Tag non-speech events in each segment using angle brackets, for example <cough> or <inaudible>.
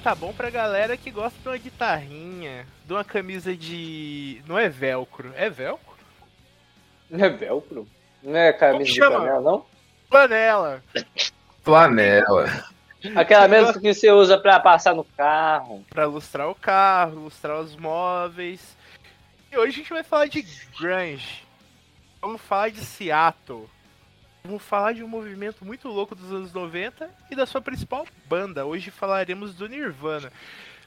Tá bom pra galera que gosta de uma guitarrinha, de uma camisa de. Não é velcro, é velcro? Não é velcro? Não é camisa de panela, não? Flanela. Flanela. Aquela mesmo que você usa pra passar no carro. Pra ilustrar o carro, ilustrar os móveis. E hoje a gente vai falar de grunge. Vamos falar de Seattle. Vamos falar de um movimento muito louco dos anos 90 e da sua principal banda. Hoje falaremos do Nirvana.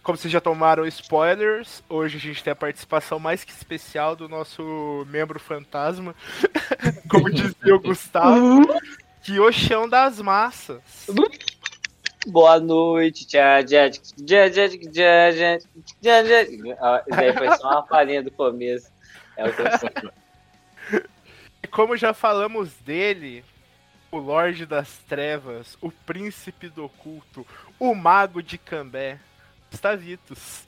Como vocês já tomaram spoilers, hoje a gente tem a participação mais que especial do nosso membro fantasma, <laughs> como dizia o Gustavo, que o chão das massas. Boa noite, tchau, tchau, tchau, daí foi só uma palhinha do começo. É o que eu como já falamos dele, o Lorde das Trevas, o Príncipe do Oculto, o Mago de Cambé, Stavitos.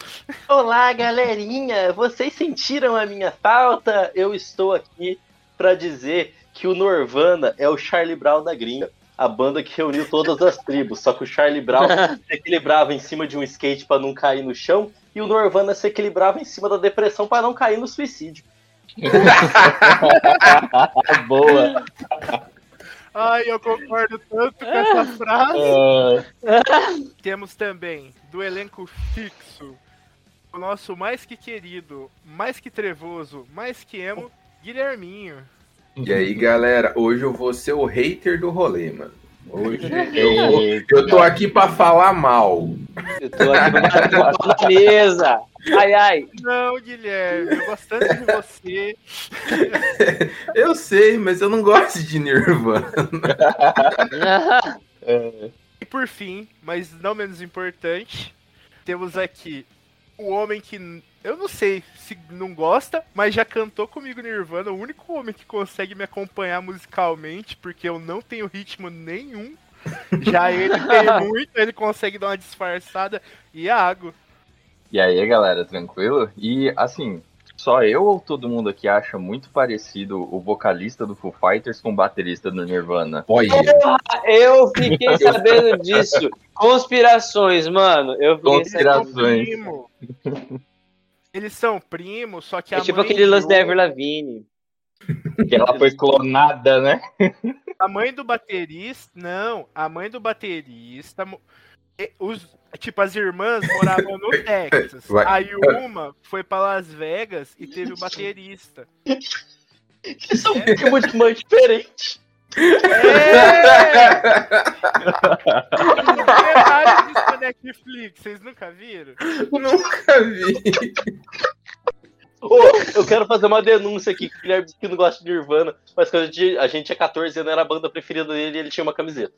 Olá, galerinha! Vocês sentiram a minha falta? Eu estou aqui para dizer que o Norvana é o Charlie Brown da gringa. A banda que reuniu todas as tribos. Só que o Charlie Brown se equilibrava em cima de um skate para não cair no chão. E o Norvana se equilibrava em cima da depressão para não cair no suicídio. <laughs> Boa. Ai, eu concordo tanto com essa frase. Ah, Temos também, do elenco fixo, o nosso mais que querido, mais que trevoso, mais que emo, Guilherminho. E aí, galera, hoje eu vou ser o hater do rolê, mano. Hoje <laughs> eu, eu tô aqui pra falar mal. Eu tô aqui pra bater na mesa. Ai, ai. Não, Guilherme, eu gosto tanto de você. <laughs> Eu sei, mas eu não gosto de Nirvana. <laughs> E por fim, mas não menos importante, temos aqui o homem que eu não sei se não gosta, mas já cantou comigo Nirvana, o único homem que consegue me acompanhar musicalmente, porque eu não tenho ritmo nenhum. Já ele tem <laughs> muito, ele consegue dar uma disfarçada. Iago. E aí, galera, tranquilo? E assim, só eu ou todo mundo aqui acha muito parecido o vocalista do Foo Fighters com o baterista do Nirvana? Olha, Eu fiquei <laughs> sabendo disso. Conspirações, mano. Eu fiquei Conspirações. sabendo. <laughs> Eles são primos, só que a É tipo mãe aquele lance do- da Lavigne. Que ela foi clonada, né? A mãe do baterista. Não, a mãe do baterista. Os, tipo, as irmãs moravam no <laughs> Texas. Vai. Aí uma foi pra Las Vegas e teve o baterista. São primos de mãe diferente. É! Na Netflix, vocês nunca viram? nunca vi. Ô, eu quero fazer uma denúncia aqui que o Guilherme disse que não gosta de Nirvana, mas quando a gente, a gente tinha 14 anos, era a banda preferida dele e ele tinha uma camiseta.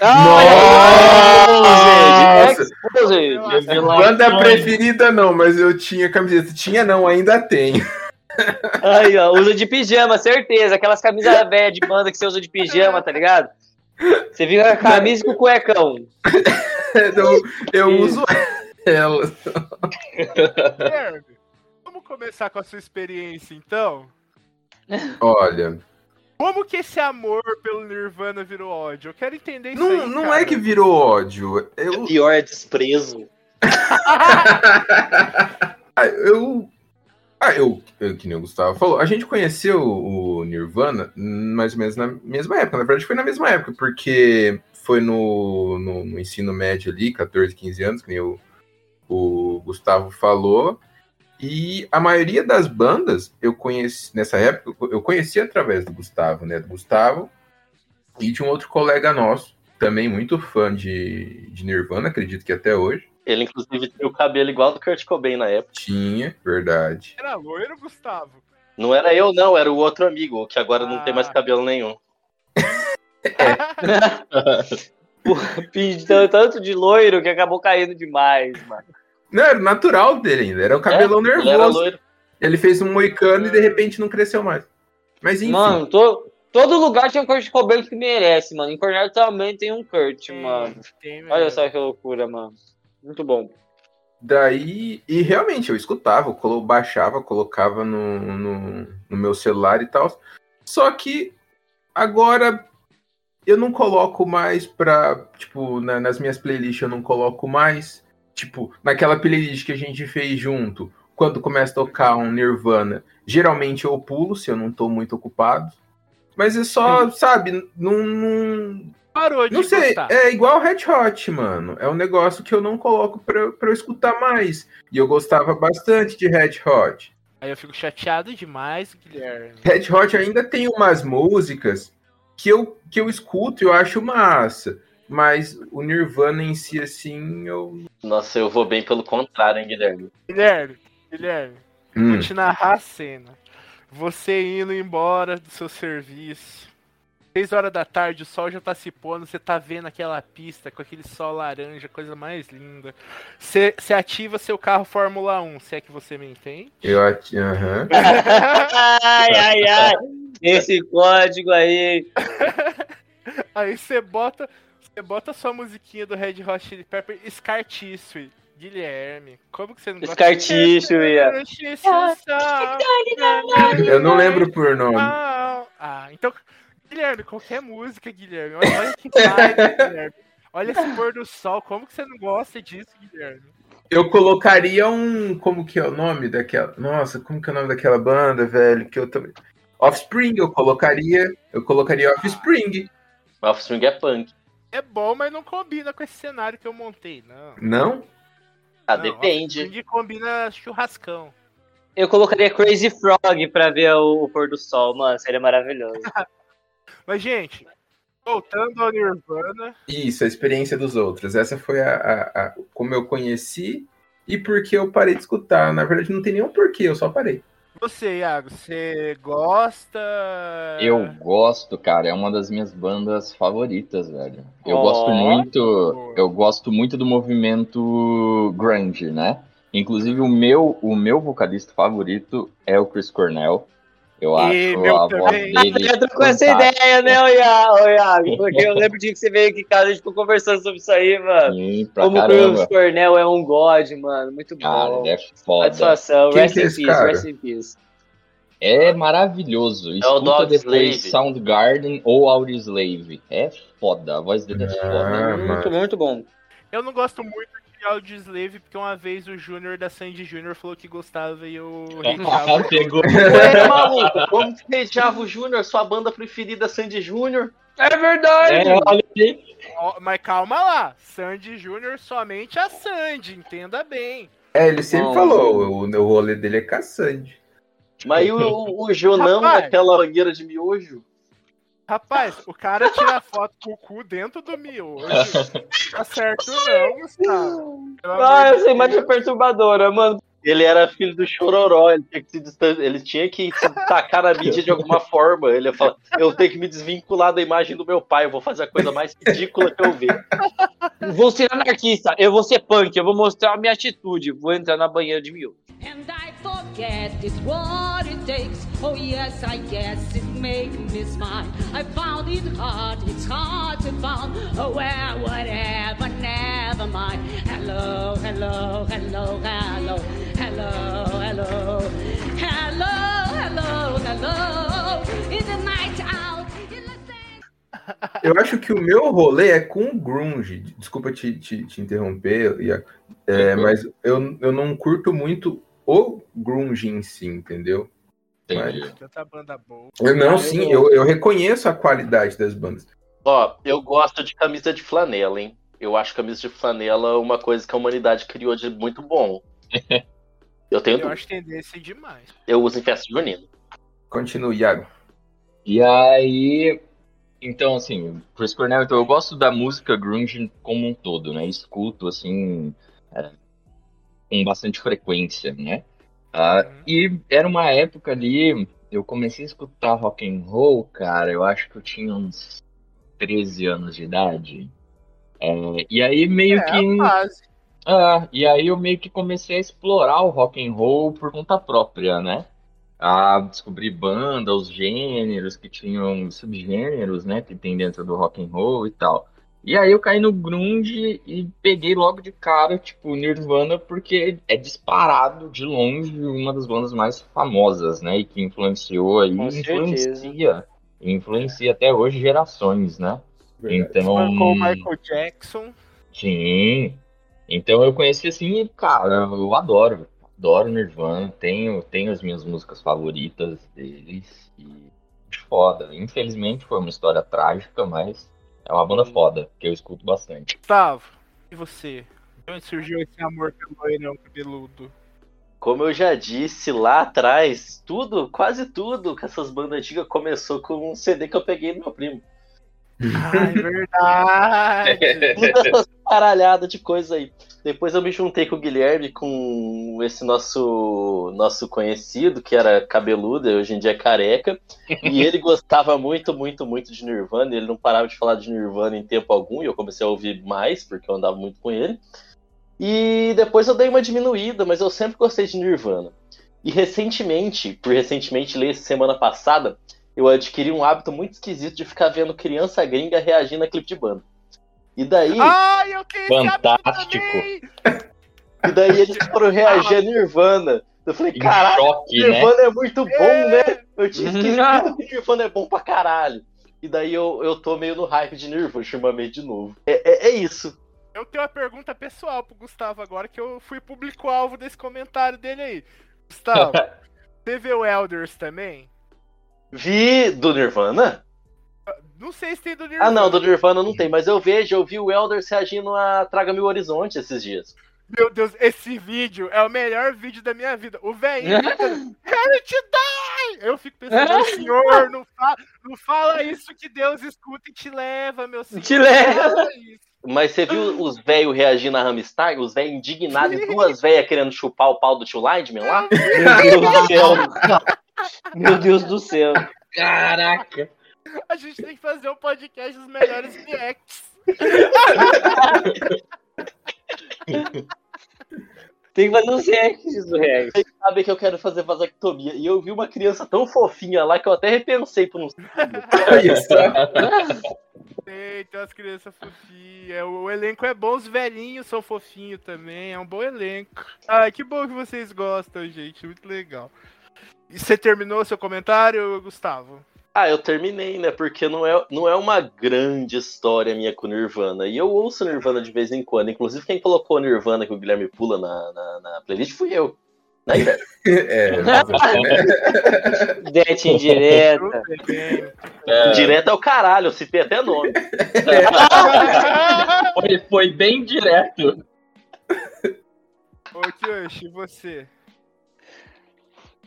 Nossa! Exposed. Banda preferida não, mas eu tinha camiseta. Tinha não, ainda tenho. Aí, ó, usa de pijama, certeza. Aquelas camisas <laughs> velhas de banda que você usa de pijama, tá ligado? Você com a camisa e com o cuecão. Eu, eu uso ela. Guilherme, vamos começar com a sua experiência então? Olha, Como que esse amor pelo Nirvana virou ódio? Eu quero entender isso não, aí, não cara. é que virou ódio. Eu, Pior é desprezo. <laughs> Ah, eu. Ah, eu, eu, que nem o Gustavo falou, a gente conheceu o Nirvana mais ou menos na mesma época. Na verdade, foi na mesma época, porque foi no, no, no ensino médio ali, 14, 15 anos, que nem o, o Gustavo falou. E a maioria das bandas eu conheci nessa época, eu conheci através do Gustavo, né? Do Gustavo e de um outro colega nosso, também muito fã de, de Nirvana, acredito que até hoje. Ele, inclusive, tinha o cabelo igual do Kurt Cobain na época. Tinha, verdade. Era loiro, Gustavo? Não era eu, não, era o outro amigo, que agora não tem mais Ah. cabelo nenhum. <laughs> <laughs> Pintando tanto de loiro que acabou caindo demais, mano. Não, era o natural dele ainda. Era o cabelão É, ele era nervoso. loiro. Ele fez um moicano e de repente não cresceu mais. Mas enfim. Mano, to- todo lugar tem um Kurt Cobain que merece, mano. Em Cornell também tem um Kurt, mano. tem, Olha só que loucura, mano. Muito bom. Daí, e realmente eu escutava, eu colo- baixava, colocava no, no, no meu celular e tal. Só que agora eu não coloco mais pra, tipo, na- nas minhas playlists eu não coloco mais. Tipo, naquela playlist que a gente fez junto, quando começa a tocar um Nirvana, geralmente eu pulo se eu não tô muito ocupado. Mas é só, sabe, não, não, Parou de não sei, gostar. é igual Red Hot, mano. É um negócio que eu não coloco pra, pra eu escutar mais. E eu gostava bastante de Red Hot. Aí eu fico chateado demais, Guilherme. Red Hot ainda tem umas músicas que eu, que eu escuto e eu acho massa. Mas o Nirvana em si, assim, eu. Nossa, eu vou bem pelo contrário, hein, Guilherme? Guilherme, Guilherme, Hum. vou te narrar a cena. Você indo embora do seu serviço. Seis horas da tarde, o sol já tá se pondo, você tá vendo aquela pista com aquele sol laranja, coisa mais linda. Você você ativa seu carro Fórmula 1, se é que você me entende. Eu ati- aham. <laughs> ai, ai, ai. Esse código aí. <laughs> Aí você bota, você bota sua musiquinha do Red Hot Chili Pepper, Scar Tissue. Guilherme, como que você não gosta Scar Tissue, ia. Eu não lembro por nome. Ah, ah, então, Guilherme, qualquer música, Guilherme. Olha, olha que vibe, Guilherme. Olha esse pôr do sol, como que você não gosta disso, Guilherme? Eu colocaria um. Como que é o nome daquela. Nossa, como que é o nome daquela banda, velho? Que eu também. Offspring, eu colocaria. Eu colocaria Offspring. Offspring é punk. É bom, mas não combina com esse cenário que eu montei, não. Não? Ah, Não, depende. Offspring combina churrascão. Eu colocaria Crazy Frog pra ver o, o pôr do sol, mano. Seria maravilhoso. <laughs> Mas, gente, voltando ao Nirvana, Isso, a experiência dos outros. Essa foi a, a- a- como eu conheci e porque eu parei de escutar. Na verdade, não tem nenhum porquê, eu só parei. Você, Iago, você gosta. Eu gosto, cara, é uma das minhas bandas favoritas, velho. Eu Ó. gosto muito, eu gosto muito do movimento grunge, né? Inclusive o meu, o meu vocalista favorito é o Chris Cornell. Eu E acho meu a voz também. dele Eu tô com essa ideia, né, Iago? Porque eu lembro de que você veio aqui em casa, a gente ficou conversando sobre isso aí, mano. Sim, pra Como o caramba. Chris Cornell é um god, mano. Muito Cara, bom. ele é foda. Satisfação. Quem Rest é in peace, cara? rest in peace. É maravilhoso. Escuta Dog depois Slave. Soundgarden ou Audioslave. É foda, a voz dele é Ah, foda. mano. Muito, muito bom. Eu não gosto muito de Audioslave, porque uma vez o Júnior da Sandy Júnior falou que gostava e eu hateava. Pegou. <laughs> Ué, maluco, como que beijava o Júnior, sua banda preferida, Sandy Júnior? É verdade. É, Mas calma lá, Sandy Júnior somente a Sandy, entenda bem. É, ele sempre Não. falou, o, o rolê dele é caçante. Mas e o, o, o Jonão Rapaz. daquela banheira de miojo? Rapaz, o cara tira <laughs> foto com o cu dentro do miojo. Tá certo não, Gustavo. Amor Ah, essa imagem é perturbadora, mano. Ele era filho do Chororó, ele tinha que se, distan- ele tinha que se tacar na mídia de alguma forma. Ele ia falar, eu tenho que me desvincular da imagem do meu pai, eu vou fazer a coisa mais ridícula que eu ver. Vou ser anarquista, eu vou ser punk, eu vou mostrar a minha atitude. Vou entrar na banheira de mil. And I forget what it takes. Oh yes, I guess it make me smile. I found it hard, it's hard to find. Oh well, whatever, never mind. Hello, hello, hello, hello, hello, hello, hello, hello, hello. In the night out, in the same. Eu acho que o meu rolê é com grunge. Desculpa te, te, te interromper, Iaco. É, mas eu, eu não curto muito o grunge em si, entendeu? Entendi. Tanta banda boa. Eu não, sim, eu- eu, reconheço a qualidade das bandas. Ó, eu gosto de camisa de flanela, hein? Eu acho camisa de flanela uma coisa que a humanidade criou de muito bom. <laughs> Eu tenho Eu acho tendência demais. Eu uso em festa junina. Continue, Iago. E aí, então assim, Chris Cornell, então eu gosto da música grunge como um todo, né? Escuto assim é, com bastante frequência, né? Ah, Uhum. e era uma época ali, eu comecei a escutar rock and roll, cara. Eu acho que eu tinha uns 13 anos de idade. É, e aí meio É, que. quase. É, e aí eu meio que comecei a explorar o rock and roll por conta própria, né? A descobrir banda, os gêneros que tinham subgêneros, né? Que tem dentro do rock and roll e tal. E aí eu caí no grunge e peguei logo de cara, tipo, Nirvana, porque é disparado de longe uma das bandas mais famosas, né? E que influenciou aí, Com certeza. influencia, influencia até hoje gerações, né? Então, Marcou o Michael Jackson. Sim. Então eu conheci assim, cara, eu adoro, adoro Nirvana, tenho, tenho as minhas músicas favoritas deles e foda. Infelizmente foi uma história trágica, mas é uma banda foda, que eu escuto bastante. Gustavo, e você? De onde surgiu esse amor pelo loirão cabeludo? Como eu já disse lá atrás, tudo, quase tudo com essas bandas antigas começou com um CD que eu peguei do meu primo. Ai, verdade. <laughs> Todas essas paralhadas de coisa aí. Depois eu me juntei com o Guilherme, com esse nosso nosso conhecido, que era cabeludo, e hoje em dia é careca. E ele <laughs> gostava muito, muito, muito de Nirvana. Ele não parava de falar de Nirvana em tempo algum, e eu comecei a ouvir mais, porque eu andava muito com ele. E depois eu dei uma diminuída, mas eu sempre gostei de Nirvana. E recentemente, por recentemente ler semana passada, eu adquiri um hábito muito esquisito de ficar vendo criança gringa reagindo a clipe de banda. E daí, Ai, eu hábito Fantástico. e daí eles foram reagir a Nirvana. Eu falei, caralho, choque, né? Nirvana é muito bom, É. né? Eu tinha esquecido que Nirvana é bom pra caralho. E daí eu, eu tô meio no hype de Nirvana, ultimamente de novo. É, é, é isso. Eu tenho uma pergunta pessoal pro Gustavo agora, que eu fui público-alvo desse comentário dele aí. Gustavo, <laughs> você vê o Elders também? Vi do Nirvana? Não sei se tem do Nirvana. Ah, não, do Nirvana não tem, mas eu vejo, eu vi o Elders reagindo a Traga Mil Horizonte esses dias. Meu Deus, esse vídeo é o melhor vídeo da minha vida. O velhinho gritando, Quero <laughs> te dar! Eu fico pensando, senhor, não, fa não fala isso que Deus escuta e te leva, meu senhor. Te leva. Não fala isso. Mas você viu os velhos reagindo a Hamstar? Os velhos indignados e duas velhas querendo chupar o pau do tio Lineman lá? Meu Deus do céu. Meu Deus do céu. Caraca! A gente tem que fazer um podcast dos melhores reacts. <laughs> Tem que fazer um reacts do react. Vocês sabem que eu quero fazer vasectomia. E eu vi uma criança tão fofinha lá que eu até repensei por uns. Tem umas crianças fofinhas. O, o elenco é bom, os velhinhos são fofinhos também. É um bom elenco. Ai, que bom que vocês gostam, gente. Muito legal. E você terminou seu comentário, Gustavo? Ah, eu terminei, né? Porque não é, não é uma grande história minha com Nirvana. E eu ouço Nirvana de vez em quando. Inclusive, quem colocou Nirvana que o Guilherme pula na, na, na playlist fui eu. Né, Guilherme? <laughs> É, né? Det indireta. Tudo bem. É, Direto é o caralho, eu citei até nome. <laughs> foi, foi bem direto. Ô, Kyoshi, e você?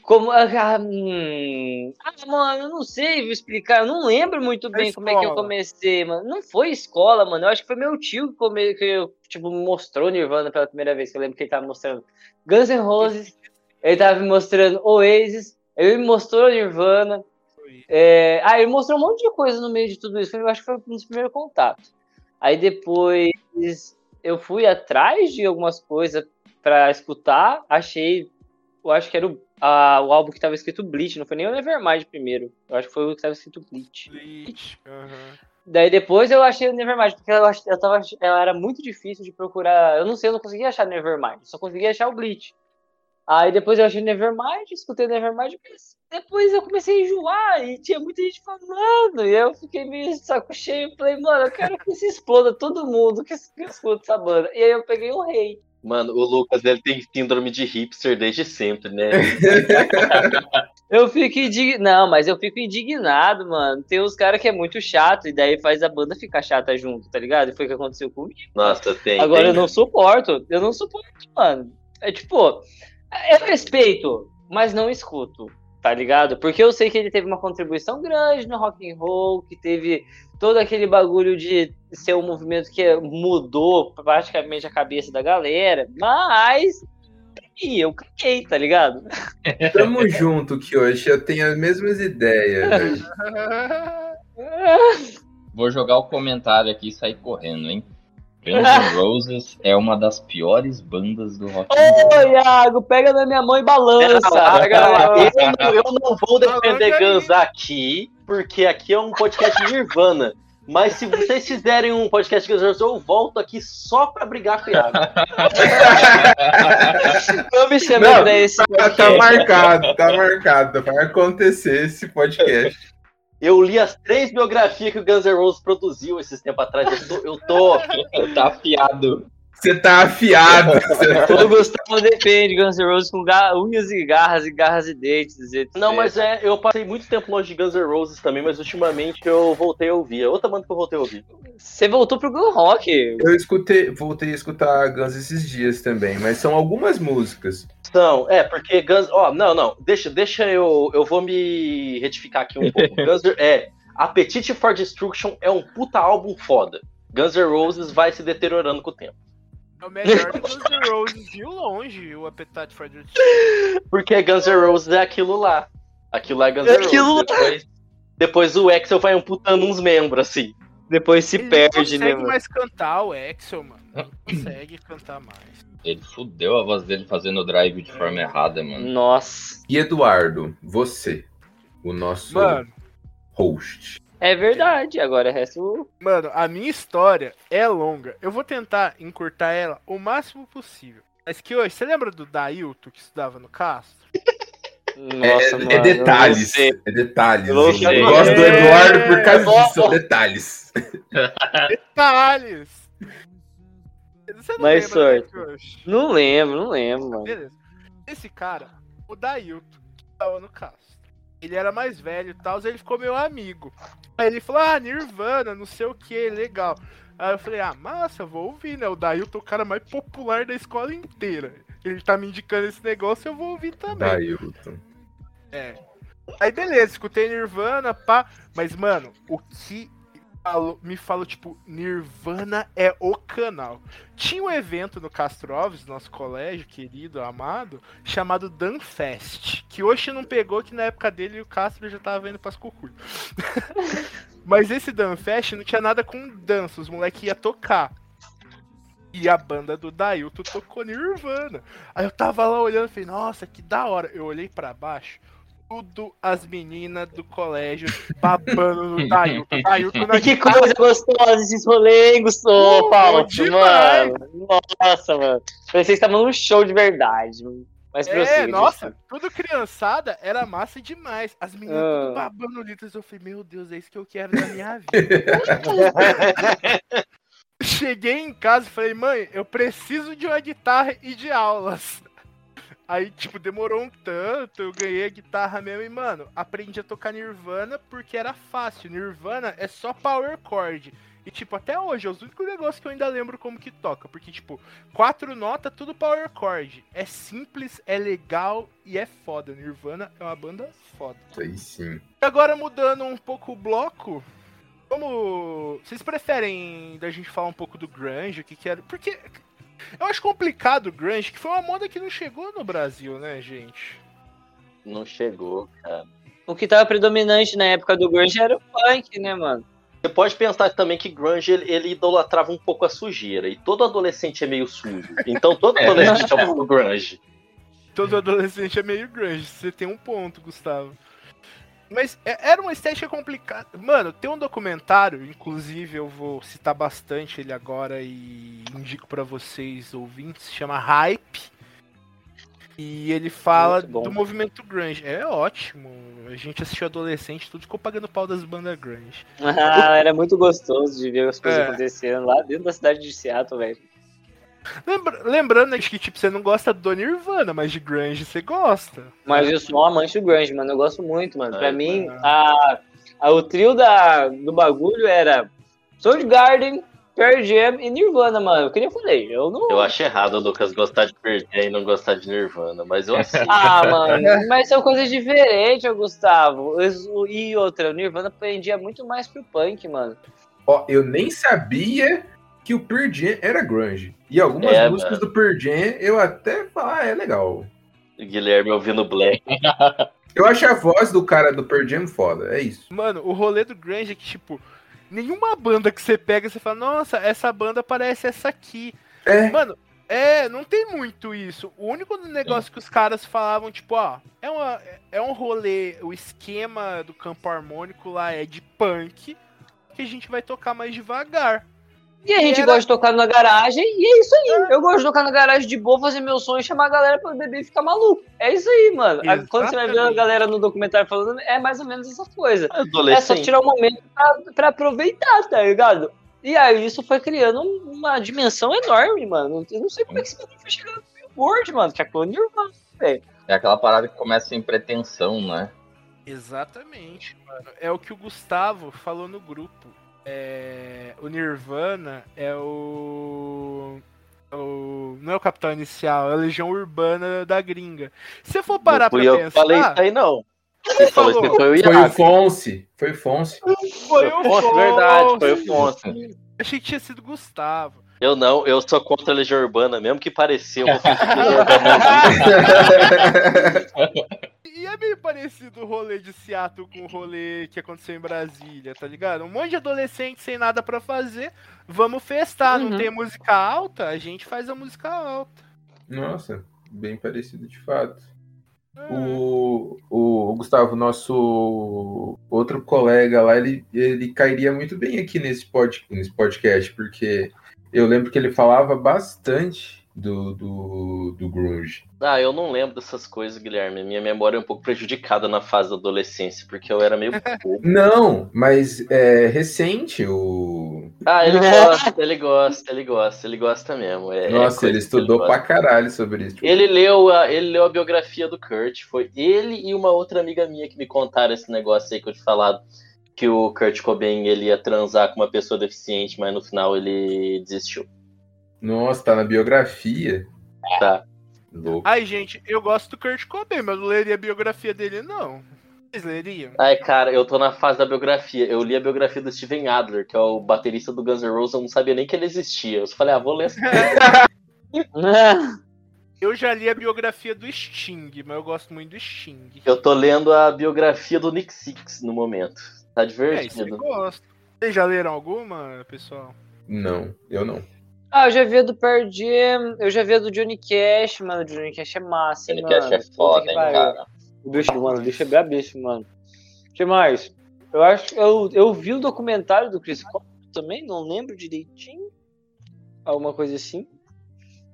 Como. Ah, hum, ah, mano, eu não sei explicar. Eu não lembro muito bem como é que eu comecei, mano. Não foi escola, mano. Eu acho que foi meu tio que, come, que eu, tipo, mostrou Nirvana pela primeira vez. Que eu lembro que ele tava mostrando Guns N' Roses. Ele tava me mostrando Oasis. Ele me mostrou Nirvana. É, ah, ele mostrou um monte de coisa no meio de tudo isso. Eu acho que foi um dos primeiros contatos. Aí depois eu fui atrás de algumas coisas pra escutar. Achei. Eu acho que era o, a- o álbum que tava escrito Bleach. Não foi nem o Nevermind primeiro. Eu acho que foi o que tava escrito Bleach. Bleach. aham. Daí depois eu achei o Nevermind, porque eu, ach- eu tava, ela era muito difícil de procurar. Eu não sei, eu não conseguia achar Nevermind, só conseguia achar o Bleach. Aí depois eu achei Nevermind, escutei Nevermind, mas depois eu comecei a enjoar e tinha muita gente falando. E eu fiquei meio saco cheio e falei, mano, eu quero que se exploda todo mundo que, que escuta essa banda. E aí eu peguei o rei. Mano, o Lucas ele tem síndrome de hipster desde sempre, né? <laughs> Eu fico indignado. Não, mas eu fico indignado, mano. Tem uns caras que é muito chato e daí faz a banda ficar chata junto, tá ligado? E foi o que aconteceu comigo. Nossa, tem. Agora tem. eu não suporto. Eu não suporto, mano. É tipo, eu respeito, mas não escuto, tá ligado? Porque eu sei que ele teve uma contribuição grande no rock and roll, que teve todo aquele bagulho de ser um movimento que mudou praticamente a cabeça da galera, mas e eu caguei, tá ligado? <laughs> Tamo junto, que hoje eu tenho as mesmas ideias. né? <laughs> Vou jogar o comentário aqui e sair correndo, hein? Guns N' Roses é uma das piores bandas do rock. Ô, Iago, pega na minha mão e balança. Lá. Eu, não- eu não vou defender. Guns aqui, porque aqui é um podcast de Nirvana. Mas se vocês fizerem um podcast de Guns N' Roses, eu volto aqui só pra brigar com o Iago. <laughs> Não me chame Não, pra esse Tá, tá marcado, tá marcado. Vai acontecer esse podcast. Eu li as três biografias que o Guns N' Roses produziu esses tempos atrás. Eu tô. Eu tô tá afiado. Você tá afiado. <laughs> O Gustavo defende Guns N' Roses com unhas e garras e garras e dentes. etc. Não, mas é, eu passei muito tempo longe de Guns N' Roses também, mas ultimamente eu voltei a ouvir. É outra banda que eu voltei a ouvir. Você voltou pro Glam Rock. Eu escutei, voltei a escutar Guns esses dias também, mas são algumas músicas. Não, é, porque Guns. Ó, não, não. Deixa, deixa eu. Eu vou me retificar aqui um pouco. <laughs> Guns é. Appetite for Destruction é um puta álbum foda. Guns N' Roses vai se deteriorando com o tempo. É o melhor do Guns N' Roses de longe, o Appetite for Destruction. Porque Guns N' Roses é aquilo lá. Aquilo lá é Guns É N' Roses. aquilo lá. Depois, depois o Axel vai amputando uns membros, assim. Depois se Ele não perde, consegue né, mano? mais cantar o Axel, mano. Não consegue cantar mais. Ele fudeu a voz dele fazendo o drive de forma errada, mano. Nossa. E Eduardo, você, o nosso Mano, host. É verdade. Agora o resto. mano, a minha história é longa. Eu vou tentar encurtar ela o máximo possível. Mas que hoje, você lembra do Dailton que estudava no Castro? Nossa, é, mano. é detalhes. É detalhes. Eu Eu gosto do Eduardo por causa É, disso, são detalhes. Detalhes! Você não Mais lembra, né, sorte. Crush? Não lembro, não lembro, mano. Beleza. Esse cara, o Dailton, que tava no Castro, ele era mais velho e tal, ele ficou meu amigo. Aí ele falou, ah, Nirvana, não sei o que, legal. Aí eu falei, ah, massa, vou ouvir, né? O Dailton é o cara mais popular da escola inteira. Ele tá me indicando esse negócio, eu vou ouvir também. Dailton. É. Aí beleza, escutei Nirvana, pá. Mas, mano, o que falou- me falou, tipo, Nirvana é o canal. Tinha um evento no Castro Alves, nosso colégio querido, amado, chamado Danfest. Que hoje não pegou, que na época dele o Castro já tava indo pras cucuias. <laughs> Mas esse Danfest não tinha nada com dança, os moleques iam tocar. E a banda do Dailton tocou Nirvana. Aí eu tava lá olhando e falei, nossa, que da hora. Eu olhei pra baixo, tudo as meninas do colégio babando no na E <laughs> que coisa gostosa esses rolês, Uh, Gustavo, Paulo. demais. Mano, nossa, mano. Que estavam num show de verdade. mano. Mas É, prossiga, nossa, tudo criançada era massa demais. As meninas Ah. tudo babando litros. Eu falei, meu Deus, é isso que eu quero da minha vida. <laughs> Cheguei em casa e falei, mãe, eu preciso de uma guitarra e de aulas. Aí, tipo, demorou um tanto, eu ganhei a guitarra mesmo e, mano, aprendi a tocar Nirvana porque era fácil. Nirvana é só power chord. E, tipo, até hoje, é os únicos negócios que eu ainda lembro como que toca. Porque, tipo, quatro notas, tudo power chord. É simples, é legal e é foda. Nirvana é uma banda foda. Aí sim. E agora mudando um pouco o bloco, como vocês preferem da gente falar um pouco do grunge, o que que era? Porque eu acho complicado o grunge, que foi uma moda que não chegou no Brasil, né, gente? Não chegou, cara. O que tava predominante na época do grunge era o punk, né, mano? Você pode pensar também que grunge ele, ele idolatrava um pouco a sujeira. E todo adolescente é meio sujo. Então todo <laughs> É. adolescente é um pouco grunge. Todo adolescente é meio grunge, você tem um ponto, Gustavo. Mas é- era uma estética complicada. Mano, tem um documentário, inclusive eu vou citar bastante ele agora e indico pra vocês ouvintes, se chama Hype. E ele fala do movimento grunge. É ótimo. A gente assistiu adolescente, tudo ficou pagando pau das bandas grunge. Ah, era muito gostoso de ver as coisas É. acontecendo lá dentro da cidade de Seattle, velho. Lembra- lembrando né, que tipo, você não gosta do Nirvana, mas de grunge você gosta. Mas eu sou um amante do grunge, mano. Eu gosto muito, mano. Pra mim, mano. a, a- o trio da, do bagulho era Soundgarden, Pearl Jam e Nirvana, mano. Que nem eu falei. Eu não. Eu acho errado o Lucas gostar de perder e não gostar de Nirvana, mas eu assisto. <laughs> Ah, mano, mas são coisas diferentes, Gustavo. Eu- E outra, o Nirvana prendia muito mais pro punk, mano. Ó, eu nem sabia que o Pearl Jam era grunge. E algumas É, músicas mano. do Pearl Jam eu até falo, ah, é legal. Guilherme ouvindo Black. <laughs> Eu acho a voz do cara do Pearl Jam foda, é isso. Mano, o rolê do grunge é que, tipo, Nenhuma banda que você pega, você fala, nossa, essa banda parece essa aqui. É, Mano, é, não tem muito isso. O único negócio que os caras falavam, tipo, ó, é, uma, é um rolê, o esquema do campo harmônico lá é de punk, que a gente vai tocar mais devagar. E a gente Era- gosta de tocar na garagem, e é isso aí. Eu gosto de tocar na garagem de boa, fazer meu som e chamar a galera pra beber e ficar maluco. É isso aí, mano. Aí, Quando você vai ver a Exatamente. galera no documentário falando, é mais ou menos essa coisa. É só tirar o momento pra, pra aproveitar, tá ligado? E aí isso foi criando uma dimensão enorme, mano. Eu não sei como é que esse bagulho foi chegando no Billboard, mano. Que é clone Nirvana, velho. É aquela parada que começa sem pretensão, né? Exatamente, mano. É o que o Gustavo falou no grupo. É, o Nirvana é o, é o- Não é o Capitão Inicial, é a Legião Urbana da gringa. Se você for parar Não pra eu pensar. falei isso aí, não. Quem falou foi o foi o Iago. Fonse. Foi o Fonse. Foi o Fonse, verdade, foi o. Fonse. Achei que tinha sido Gustavo. Eu não, eu sou contra a Legião Urbana, mesmo que pareceu. <laughs> E é meio parecido o rolê de Seattle com o rolê que aconteceu em Brasília, tá ligado? Um monte de adolescente sem nada pra fazer. Vamos festar, não Uhum. tem música alta? A gente faz a música alta. Nossa, bem parecido de fato. É. O, o Gustavo, nosso outro colega lá, ele, ele cairia muito bem aqui nesse, pod, nesse podcast, porque eu lembro que ele falava bastante do, do, do Grunge. Ah, eu não lembro dessas coisas, Guilherme. Minha memória é um pouco prejudicada na fase da adolescência, porque eu era meio <laughs> bobo. Não, mas é recente o. Ah, ele <laughs> gosta, ele gosta, ele gosta, ele gosta mesmo. É- é Nossa, coisa ele estudou gosta. pra caralho sobre isso. Tipo, Ele leu, a, ele leu a biografia do Kurt. Foi ele e uma outra amiga minha que me contaram esse negócio aí que eu te falado. Que o Kurt Cobain ele ia transar com uma pessoa deficiente, mas no final ele desistiu. Nossa, tá na biografia. Tá. Louco. Ai, gente, eu gosto do Kurt Cobain, mas não leria a biografia dele, não. Vocês leriam? Ai, cara, eu tô na fase da biografia. Eu li a biografia do Steven Adler, que é o baterista do Guns N' Roses. Eu não sabia nem que ele existia. Eu só falei, ah, vou ler essa. <laughs> Eu já li a biografia do Sting, mas eu gosto muito do Sting. Eu tô lendo a biografia do Nick Six no momento. Tá É, divertido. gosto. Vocês já leram alguma, pessoal? Não, eu não. Ah, eu já vi a do Jam, eu já vi a do Johnny Cash, mano. O Johnny Cash é massa, hein, Johnny Cash mano. é foda, hein, cara. O bicho, mano, o bicho é brabíssimo, mano. O que mais? Eu acho que eu, eu vi o documentário do Chris Cornell também, não lembro direitinho. Alguma coisa assim.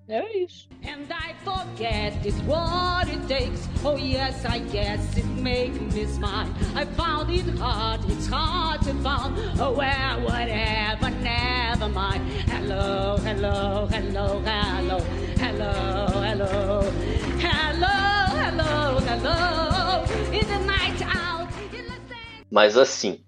Era isso. And I forget it's what it takes. Oh yes, I guess it made me smile. I found it hard, it's hard to find. Oh well, whatever, never mind. Hello, hello, hello, hello, hello, hello, hello, hello, hello. In the night out, in the same. Mas assim,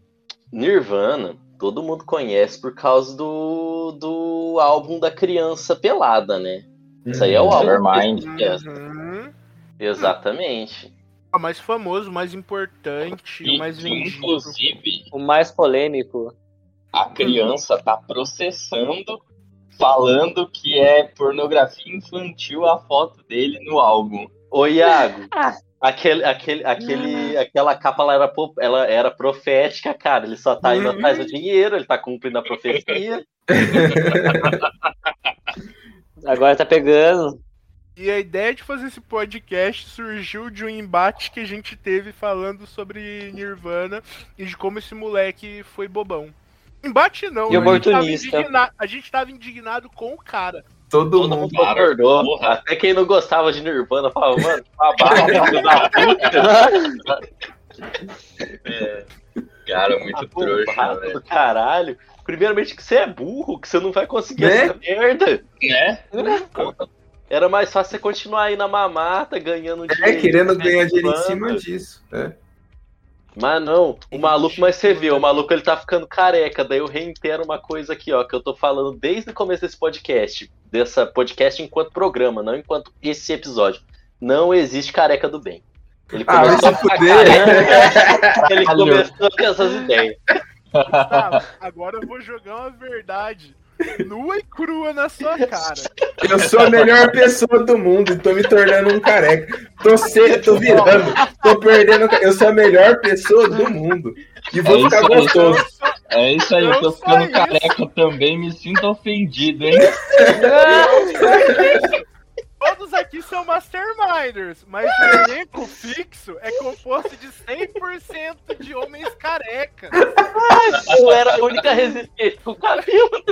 Nirvana, todo mundo conhece por causa do, do álbum da criança pelada, né? Isso aí é o Uhum. Nevermind. Yes, Uhum. Exatamente. O mais famoso, o mais importante, o mais vendido. inclusive, O mais polêmico. a criança tá processando, falando que é pornografia infantil a foto dele no álbum. Ô, Iago, Ah. aquele, aquele, aquele, aquela capa lá era, ela era profética, cara. Ele só tá indo Uhum. atrás do dinheiro, ele tá cumprindo a profecia. <laughs> Agora tá pegando. E a ideia de fazer esse podcast surgiu de um embate que a gente teve falando sobre Nirvana e de como esse moleque foi bobão. Embate não, E a gente tava oportunista. indigna- a gente tava indignado com o cara. Todo Todo mundo. concordou. porra. Até quem não gostava de Nirvana falava, mano, que babaca, <laughs> filho da puta. <laughs> Cara, muito trouxa, velho. do caralho. Primeiramente que você é burro, que você não vai conseguir Né? essa merda. Né? Era mais fácil você continuar aí na mamata, ganhando É, dinheiro. querendo ganhar dinheiro em cima disso. É. Mas não, o maluco, mas você vê, o maluco ele tá ficando careca. Daí eu reitero uma coisa aqui, ó, que eu tô falando desde o começo desse podcast. Dessa podcast enquanto programa, não enquanto esse episódio. Não existe careca do bem. Ele Ah, começou se a ficar fuder. careca, ele Alô. começou a ter essas ideias. Tá, agora eu vou jogar uma verdade. nua e crua na sua cara. Eu sou a melhor pessoa do mundo e tô me tornando um careca. Tô, se... tô virando, tô perdendo. Eu sou a melhor pessoa do mundo. E vou É ficar isso aí. gostoso. É isso aí, eu tô Não ficando isso. careca também, me sinto ofendido, hein? Todos aqui são masterminders, mas o elenco fixo é composto de 100% de homens carecas. Eu era a única resistência com o cabelo. <laughs>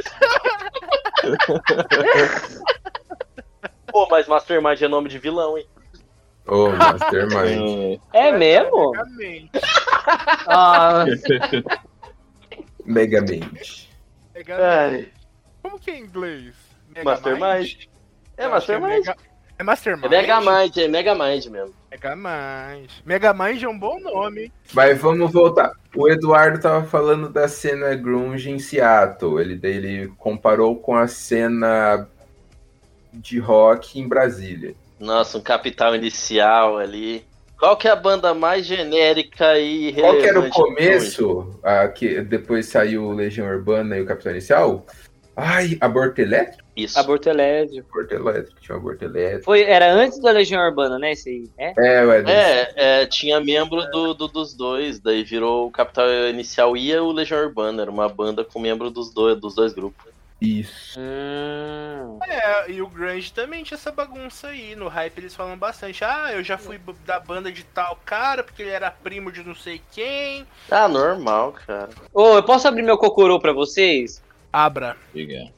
Pô, mas Mastermind é nome de vilão, hein? Ô, Mastermind. É, É mesmo? Megamente. Ah, Megamente. Megamente. Como que é em inglês? Mastermind. É acho que Mastermind. Mega- É Mastermind? É Megamind, é Megamind mesmo. Megamind. Megamind é um bom nome. Mas vamos voltar. O Eduardo tava falando da cena grunge em Seattle. Ele, ele comparou com a cena de rock em Brasília. Nossa, um capital inicial ali. Qual que é a banda mais genérica e Qual que era o começo? Ah, que depois saiu Legião Urbana e o Capitão Inicial? Ai, Aborto Elétrico? Isso. Aborto elétrico. Aborto Elétrico, tinha um Aborto Elétrico. Foi, era antes da Legião Urbana, né? Esse aí. É? É, ué, É, é, tinha membro do, do- dos dois, daí virou o Capital Inicial e o Legião Urbana, era uma banda com membro dos dois, dos dois grupos. isso. Hum. É, e o Grunge também tinha essa bagunça aí. No hype eles falam bastante. Ah, eu já fui da banda de tal cara, porque ele era primo de não sei quem. Ah, normal, cara. Ô, eu posso abrir meu cocorô pra vocês? Abra. Diga.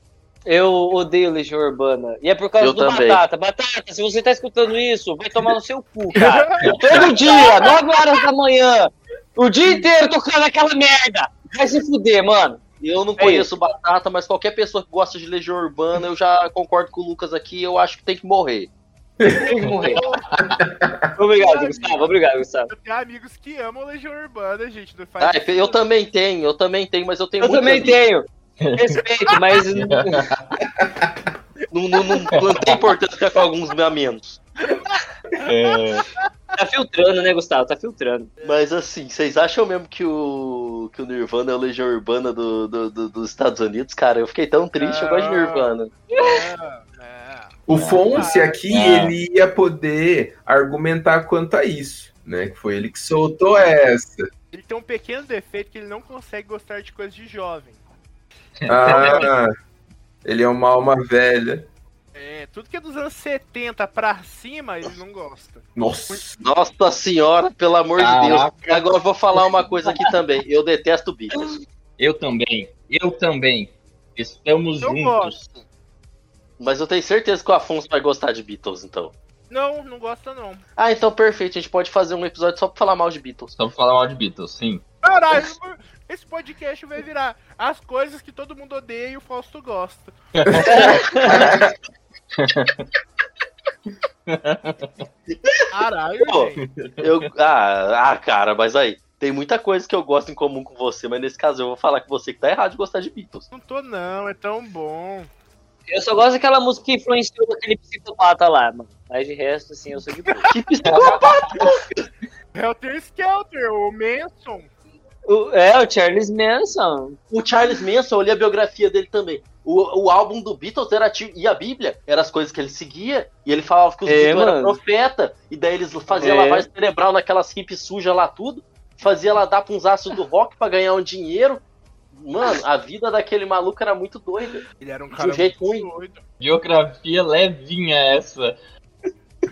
Eu odeio Legião Urbana. E é por causa Eu do também. Batata. Batata, se você tá escutando isso, vai tomar no seu cu, <laughs> cara. Todo dia, 9 horas da manhã. O dia inteiro tocando aquela merda. Vai se fuder, mano. Eu não É conheço Batata, mas qualquer pessoa que gosta de Legião Urbana, eu já concordo com o Lucas aqui, eu acho que tem que morrer. Tem que morrer. Obrigado, Gustavo. Obrigado, Gustavo. Eu tenho amigos que amam Legião Urbana, gente. Não faz Ah, isso, eu também tenho, eu também tenho, mas eu tenho Eu também amigos. tenho. Respeito, mas. <laughs> Não, não, não, não tem importância ficar com alguns a menos. É, Tá filtrando, né, Gustavo? Tá filtrando. Mas assim, vocês acham mesmo que o, que o Nirvana é o Legião Urbana do, do- do- dos Estados Unidos? Cara, eu fiquei tão triste, eu gosto de Nirvana. É, é. O Fonse aqui, Ah. ele ia poder argumentar quanto a isso, né? Que foi ele que soltou essa. Ele tem um pequeno defeito que ele não consegue gostar de coisas de jovem. Ah, ele é uma alma velha. É, tudo que é dos anos 70 pra cima, ele não gosta. Nossa. Nossa senhora, pelo amor de Deus. Caraca. Agora eu vou falar uma coisa aqui também. Eu detesto Beatles. eu também, eu também. Estamos Eu juntos. gosto. Mas eu tenho certeza que o Afonso vai gostar de Beatles, então. Não, não gosta não. Ah, então perfeito. A gente pode fazer um episódio só pra falar mal de Beatles. Só pra falar mal de Beatles, sim. Caralho, esse podcast vai virar as coisas que todo mundo odeia e o Fausto gosta. <laughs> Caralho, Pô. Eu, ah, ah, cara, mas aí. Tem muita coisa que eu gosto em comum com você, mas nesse caso eu vou falar que você que tá errado de gostar de Beatles. Não tô não, é tão bom. Eu só gosto daquela música que influenciou aquele psicopata lá, mano. Mas de resto, assim, eu sou de boa. Que psicopata! <laughs> Helter Skelter, o Manson. O- é, o Charles Manson. O Charles Manson, eu li a biografia dele também. O, o álbum do Beatles era e a Bíblia, eram as coisas que ele seguia, e ele falava que os É, Beatles eram mano. profeta, e daí eles faziam É. lavagem cerebral naquelas hippies sujas lá tudo, fazia ela dar pra uns aços do rock pra ganhar um dinheiro. Mano, a vida daquele maluco era muito doida. Ele era um De um cara jeito muito ruim. doido. Geografia levinha essa.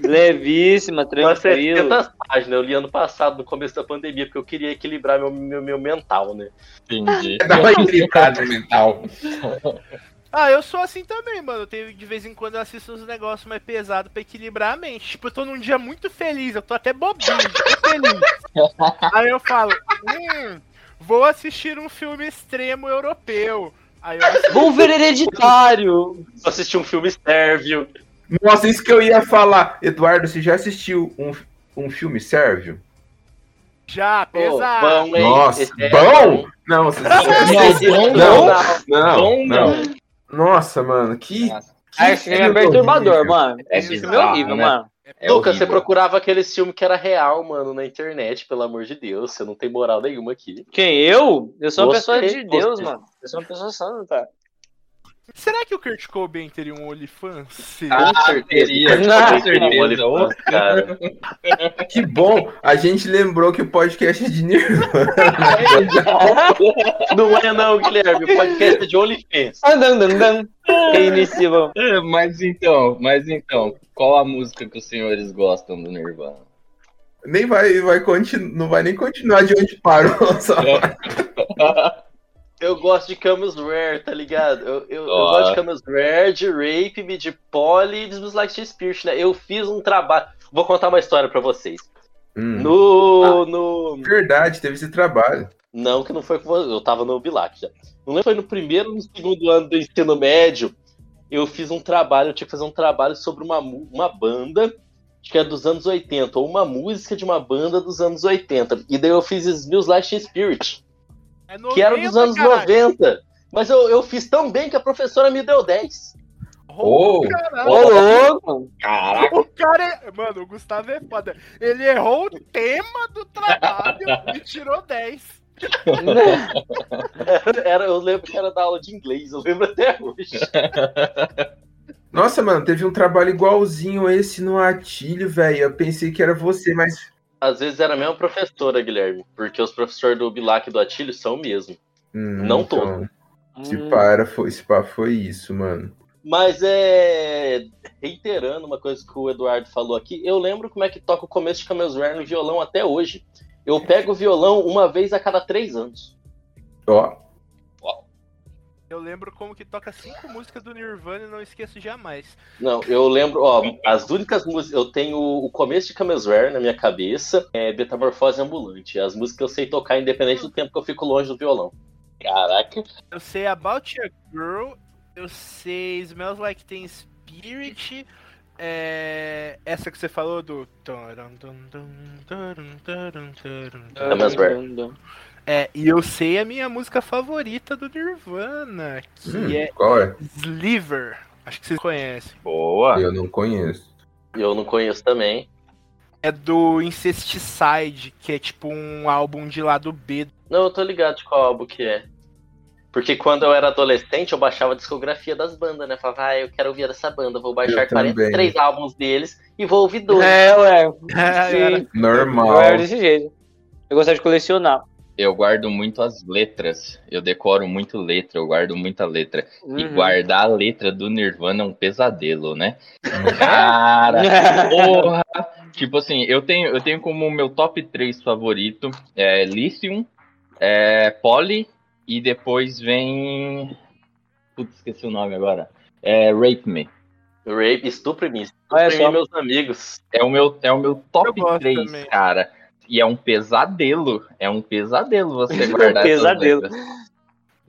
Levíssima, Umas tranquilo. 70 páginas, eu li ano passado, no começo da pandemia, porque eu queria equilibrar meu, meu, meu mental, né? Entendi. Dá uma equilibrada mental. <laughs> Ah, eu sou assim também, mano. Eu tenho, de vez em quando eu assisto uns negócios mais pesados pra equilibrar a mente. Tipo, eu tô num dia muito feliz, eu tô até bobinho, tô feliz. <laughs> Aí eu falo, hum, vou assistir um filme extremo europeu. Aí eu assisto, Vamos ver hereditário. Assistir um filme sérvio. Nossa, isso que eu ia falar. Eduardo, você já assistiu um, um filme sérvio? já, pesado. bom, hein? Nossa, Esse é bom? Não, você Não, bom Não, não. não, Bom não. não. Nossa, mano, que. Nossa, que Ah, esse filme é perturbador, horrível. mano. É Esse filme é horrível, né? mano. é Lucas, você horrível. procurava aquele filme que era real, mano, na internet, pelo amor de Deus. Você não tem moral nenhuma aqui. Quem? Eu? Eu sou uma Você, pessoa de Deus, você. mano. Eu sou uma pessoa santa. Será que o Kurt Cobain teria um OnlyFans? Ah, certeza. teria, com certeza. Ô, cara. Que bom, a gente lembrou que o podcast é de Nirvana. <laughs> Não é não, Guilherme. O podcast é de OnlyFans. Andam, andam. Reinicia, vamos. É, <laughs> Mas então, mas então, qual a música que os senhores gostam do Nirvana? Nem vai, vai continu, não vai nem continuar de onde parou. Só. <laughs> Eu gosto de Camus Rare, tá ligado? Eu, eu, eu gosto de Camus Rare, de Rape Me, de Polly e de Smells Like Spirit, né? Eu fiz um trabalho. Vou contar uma história pra vocês. Hum, No. no... Verdade, teve esse trabalho. Não, que não foi com você. Eu tava no Bilac já. Não lembro foi no primeiro ou no segundo ano do ensino médio. Eu fiz um trabalho, eu tinha que fazer um trabalho sobre uma, uma banda, acho que é dos anos 80, ou uma música de uma banda dos anos 80. E daí eu fiz Smells Like Teen Spirit, É que era dos 90, anos caralho. 90. Mas eu, eu fiz tão bem que a professora me deu 10. Oh, Oh. louco. Caraca, O cara é. Mano, o Gustavo é foda. Ele errou o tema do trabalho e tirou 10. <laughs> Era, eu lembro que era da aula de inglês, eu lembro até hoje. Nossa, mano, teve um trabalho igualzinho esse no Atilho, velho. Eu pensei que era você, mas. Às vezes era a mesma professora, Guilherme, porque os professores do Bilac e do Atílio são o mesmo. Hum, Não então, Se Hum. pá, era, foi, se pá, foi isso, mano. Mas é. Reiterando uma coisa que o Eduardo falou aqui, eu lembro como é que toca o começo de Cameos Rare no violão até hoje. Eu pego o violão uma vez a cada três anos. Ó, Eu lembro como que toca cinco músicas do Nirvana e não esqueço jamais. Não, eu lembro, ó, as únicas músicas. Eu tenho o começo de Cameos Rare na minha cabeça, é Metamorfose Ambulante. As músicas que eu sei tocar, independente do tempo que eu fico longe do violão. caraca. Eu sei About Your Girl, eu sei Smells Like Teen Spirit, é... essa que você falou do. Rare. É, e eu sei a minha música favorita do Nirvana, que hum, é qual é? Sliver. Acho que vocês conhecem. Boa. Eu não conheço. Eu não conheço também. É do Incesticide, que é tipo um álbum de lado B. Não, eu tô ligado de qual álbum que é. Porque quando eu era adolescente, eu baixava a discografia das bandas, né? Falava, ah, eu quero ouvir essa banda, vou baixar Eu também. 43 álbuns deles e vou ouvir dois. É, ué. <laughs> <laughs> Sim. Normal. Eu era desse jeito. Eu gostava de colecionar. Eu guardo muito as letras. Eu decoro muito letra, eu guardo muita letra. E Uhum. guardar a letra do Nirvana é um pesadelo, né? <laughs> Cara, porra! Tipo assim, eu tenho, eu tenho como meu top 3 favorito é Lithium, é Poly e depois vem. Putz, esqueci o nome agora. É Rape Me. Rape, estupre-me, Olha estupre-me, só. meus amigos. É o meu, é o meu Eu top gosto 3, também. cara. E é um pesadelo. É um pesadelo você <laughs> guardar essas Pesadelo. letras.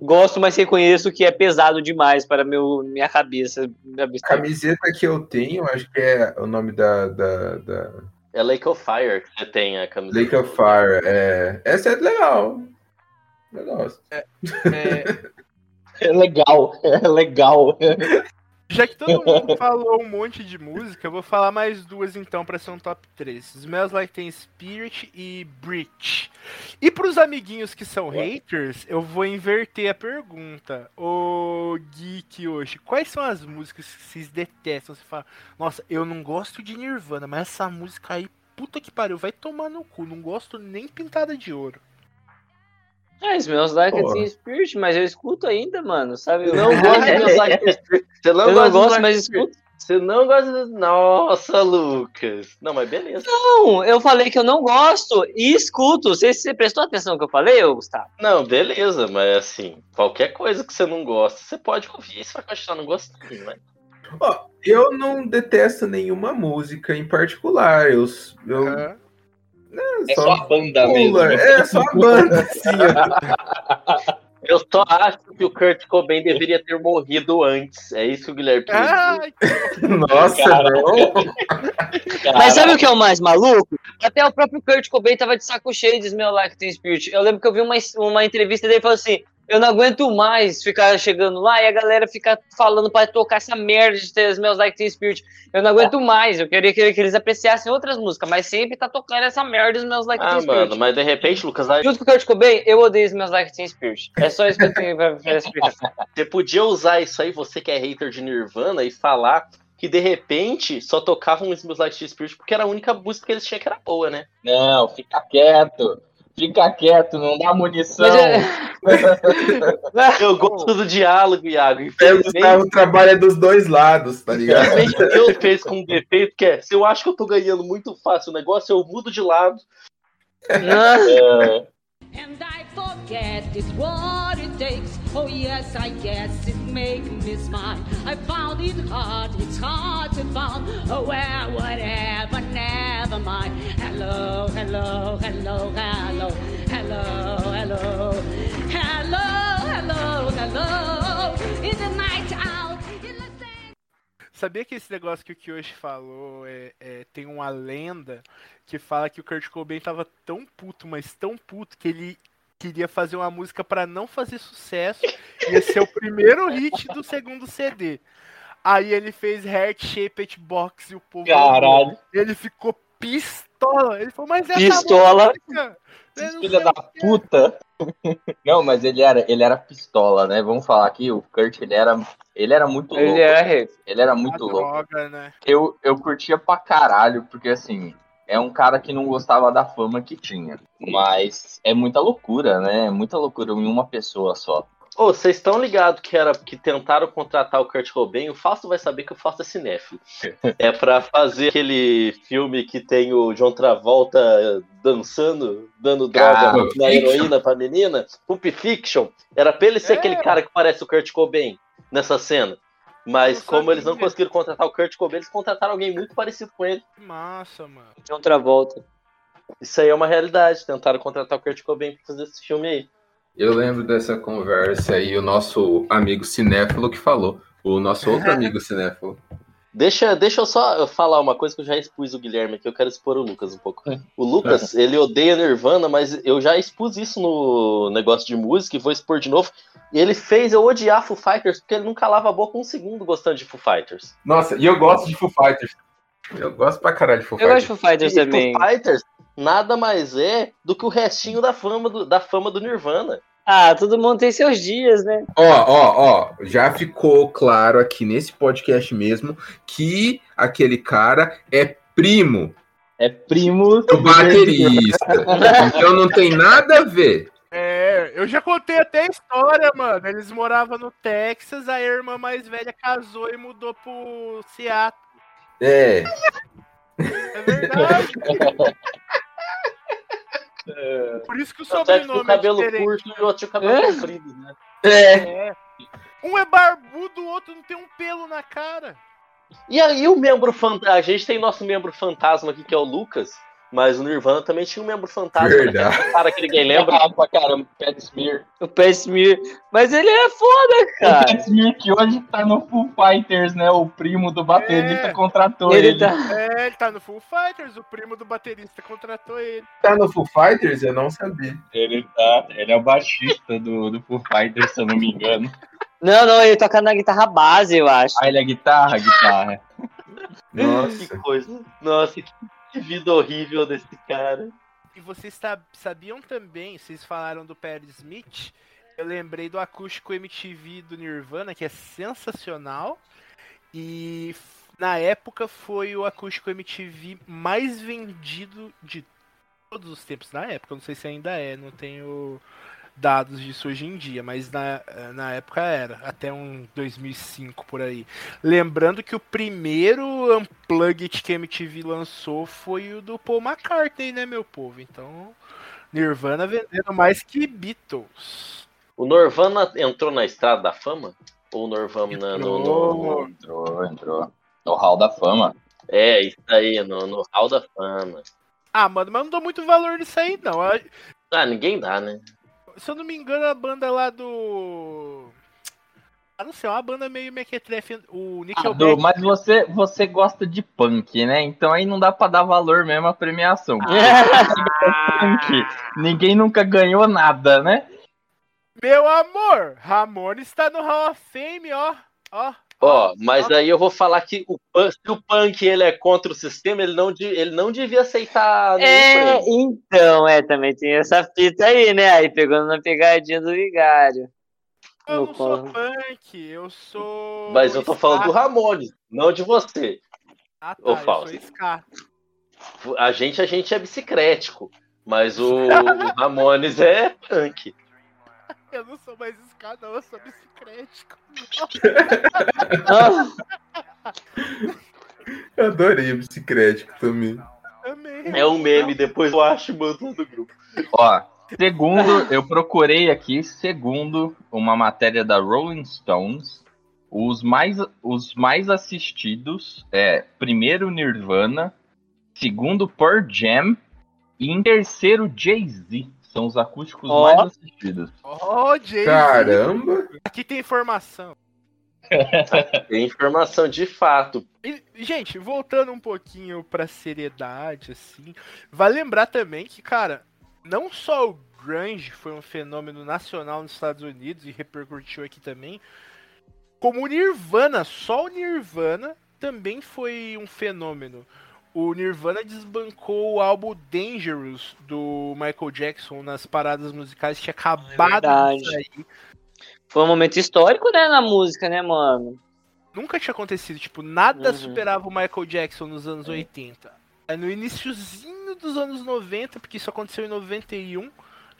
Gosto, mas reconheço que é pesado demais para meu, minha cabeça. Minha A camiseta que eu tenho, acho que é o nome da, da, da É Lake of Fire que você tem a camiseta. Lake of Fire. É... Essa é legal. Eu gosto. é, <laughs> É legal, é legal. já que todo mundo falou um monte de música, eu vou falar mais duas então pra ser um top 3. Smells Like Teen Spirit e Breach. E pros amiguinhos que são haters, eu vou inverter a pergunta. Ô Geek hoje, quais são as músicas que vocês detestam? Você fala, nossa, eu não gosto de Nirvana, mas essa música aí, puta que pariu, vai tomar no cu, não gosto nem pintada de ouro. Os meus like Pô. Teen Spirit, mas eu escuto ainda, mano. Sabe? Você não gosta de Meus Like Teen Spirit. Você não Eu gosta não gosto, mas escuto. Você não gosta de... Nossa, Lucas. Não, mas beleza. Não, eu falei que eu não gosto e escuto. Você, você prestou atenção no que eu falei, ô Gustavo? Não, beleza, mas assim, qualquer coisa que você não gosta, você pode ouvir. Você vai continuar não gostando, né? Ó, eu não detesto nenhuma música em particular. Eu, eu Aham. É só a banda <laughs> mesmo. pula. É só a banda, assim. ó. Eu só acho que o Kurt Cobain deveria ter morrido antes. É isso que o Guilherme. Ai, Nossa, não. Mas sabe o que é o mais maluco? Até o próprio Kurt Cobain tava de saco cheio de Smell Like Teen Spirit. Eu lembro que eu vi uma, uma entrevista dele falando assim: Eu não aguento mais ficar chegando lá e a galera ficar falando pra tocar essa merda de ter os meus Like Teen Spirit. Eu não aguento mais. Eu queria que, que eles apreciassem outras músicas, mas sempre tá tocando essa merda dos meus Like Teen Ah, Spirit. mano, mas de repente, Lucas, aí Junto com o Kurt Cobain, eu odeio os meus Like Teen Spirit. É só isso que eu tenho pra, pra explicar. <laughs> você podia usar isso aí, você que é hater de Nirvana, e falar que de repente só tocavam os Smells Like Teen Spirit porque era a única música que eles tinham que era boa, né? Não, fica quieto. Fica quieto, não dá munição. É- <laughs> Eu gosto do diálogo, Iago. É, o Gustavo trabalha dos dois lados, tá ligado? infelizmente Deus fez com um defeito que é, se eu acho que eu tô ganhando muito fácil o negócio, eu mudo de lado. É, And I forget it's what it takes. Oh yes, I guess it make me smile. I found it hard, it's hard to find. Oh well, whatever, never mind. Hello, hello, hello, hello, hello, hello, hello, hello, hello. In the night out. Sabia que esse negócio que o Kyoshi falou é, é- tem uma lenda que fala que o Kurt Cobain tava tão puto, mas tão puto que ele queria fazer uma música pra não fazer sucesso, ia ser o primeiro hit do segundo CD. Aí ele fez Heart Shaped Box e o povo Caralho. ele ficuu pistola. Ele falou, mas essa Pistola. Filha da é." puta. <laughs> Não, mas ele era, ele era pistola, né? Vamos falar aqui, o Kurt, ele era, ele era muito louco. Ele era rei. Ele era muito louco. droga, né? Eu, eu curtia pra caralho, porque assim, é um cara que não gostava da fama que tinha. Mas é muita loucura, né? É muita loucura em uma pessoa só. Ô, vocês estão ligados que era que tentaram contratar o Kurt Cobain? O Fausto vai saber que o Fausto é cinéfilo. <laughs> É pra fazer aquele filme que tem o John Travolta dançando, dando droga Ah, na heroína pra menina. Pulp Fiction. Era pra ele ser É. aquele cara que parece o Kurt Cobain nessa cena. Mas como eles não conseguiram contratar o Kurt Cobain, eles contrataram alguém muito parecido com ele. Que massa, mano. De outra volta. Isso aí é uma realidade. Tentaram contratar o Kurt Cobain pra fazer esse filme aí. Eu lembro dessa conversa aí, o nosso amigo cinéfilo que falou. O nosso outro <laughs> amigo cinéfilo. Deixa, deixa eu só falar uma coisa que eu já expus o Guilherme aqui, eu quero expor o Lucas um pouco. O Lucas, ele odeia Nirvana, mas eu já expus isso no negócio de música e vou expor de novo. E ele fez eu odiar Foo Fighters porque ele não calava a boca um segundo gostando de Foo Fighters. Nossa, e eu gosto de Foo Fighters. Eu gosto pra caralho de Foo Eu gosto de Fighters. Foo Fighters E também. Foo Fighters nada mais é do que o restinho da fama do, da fama do Nirvana. Ah, todo mundo tem seus dias, né? Ó, ó, ó, já ficou claro aqui nesse podcast mesmo que aquele cara é primo É primo do baterista. então não tem nada a ver. É, eu já contei até a história, mano. Eles moravam no Texas, a irmã mais velha casou e mudou pro Seattle. É, É verdade. <laughs> Por isso que o o sobrenome é cabelo diferente. curto e o outro cabelo É? comprido, né? É. Um é barbudo, o outro não tem um pelo na cara. E aí o membro fantasma, a gente tem nosso membro fantasma aqui que é o Lucas, mas o Nirvana também tinha um membro fantasma, né? Verdade. Aquele cara que ninguém lembra. Ah, pra caramba, Pat Smear. O Pat Smear. Mas ele é foda, O cara. Pat Smear que hoje tá no Foo Fighters, né? O primo do baterista É. contratou ele. Ele tá. É, ele tá no Full Fighters, o primo do baterista contratou ele. tá no Foo Fighters? Eu não sabia. Ele tá. Ele é o baixista do, do Foo Fighters, se eu não me engano. Não, não, ele toca na guitarra base, eu acho. Ah, ele é guitarra, guitarra. Que Nossa. coisa. Nossa, que vida horrível desse cara. E vocês sab- sabiam também, vocês falaram do Perry Smith, eu lembrei do acústico MTV do Nirvana, que é sensacional. E na época foi o acústico MTV mais vendido de todos os tempos. Na época, não sei se ainda é, não tenho dados disso hoje em dia, mas na, na época era, até um 2005 por aí. Lembrando que o primeiro Unplugged que a MTV lançou foi o do Paul McCartney, né, meu povo? Então, Nirvana vendendo mais que Beatles. O Nirvana entrou na estrada da fama? Ou o Nirvana no, no- Entrou, entrou. No Hall da Fama. É, isso aí, no, no Hall da Fama. Ah, mano, mas não dou muito valor nisso aí, não. Ah, ninguém dá, né? Se eu não me engano, a banda lá do. Ah, não sei, é uma banda meio mequetrefe. O Ah, Nickelback. Du, mas você, você gosta de punk, né? Então aí não dá pra dar valor mesmo à premiação. Punk, ninguém nunca ganhou nada, né? Meu amor, Ramones está no Hall of Fame, ó. Ó. Ó, mas aí eu vou falar que o, se o punk ele é contra o sistema, ele não, ele não devia aceitar É, então, é, também tem essa fita aí, né? Aí pegando na pegadinha do vigário. Eu No não sou colo. punk, eu sou. Mas eu tô falando do. Ramones, não de você. Ah, tá, Ô, Fausto. sou. A gente, a gente é bicicrético, mas o, <laughs> o Ramones é punk. Eu não sou mais ska, não, eu sou biciclético. Ah, Eu adorei o bicicrético também. É um meme, depois eu acho e mando no grupo. Ó, segundo, eu procurei aqui, segundo uma matéria da Rolling Stones, os mais, os mais assistidos é primeiro Nirvana, segundo Pearl Jam e em terceiro Jay-Z. São os acústicos Ó. mais assistidos. Ó, Jay. Caramba! Aqui tem informação. <laughs> Tem informação de fato. E, gente, voltando um pouquinho pra seriedade, assim, vale lembrar também que, cara, não só o grunge foi um fenômeno nacional nos Estados Unidos e repercutiu aqui também, como o Nirvana, só o Nirvana também foi um fenômeno. O Nirvana desbancou o álbum Dangerous do Michael Jackson nas paradas musicais, tinha acabado de verdade. sair. Foi um momento histórico, né, na música, né, mano? nunca tinha acontecido. Tipo, nada Uhum. superava o Michael Jackson nos anos 80. Aí no iniciozinho dos anos 90, porque isso aconteceu em 91,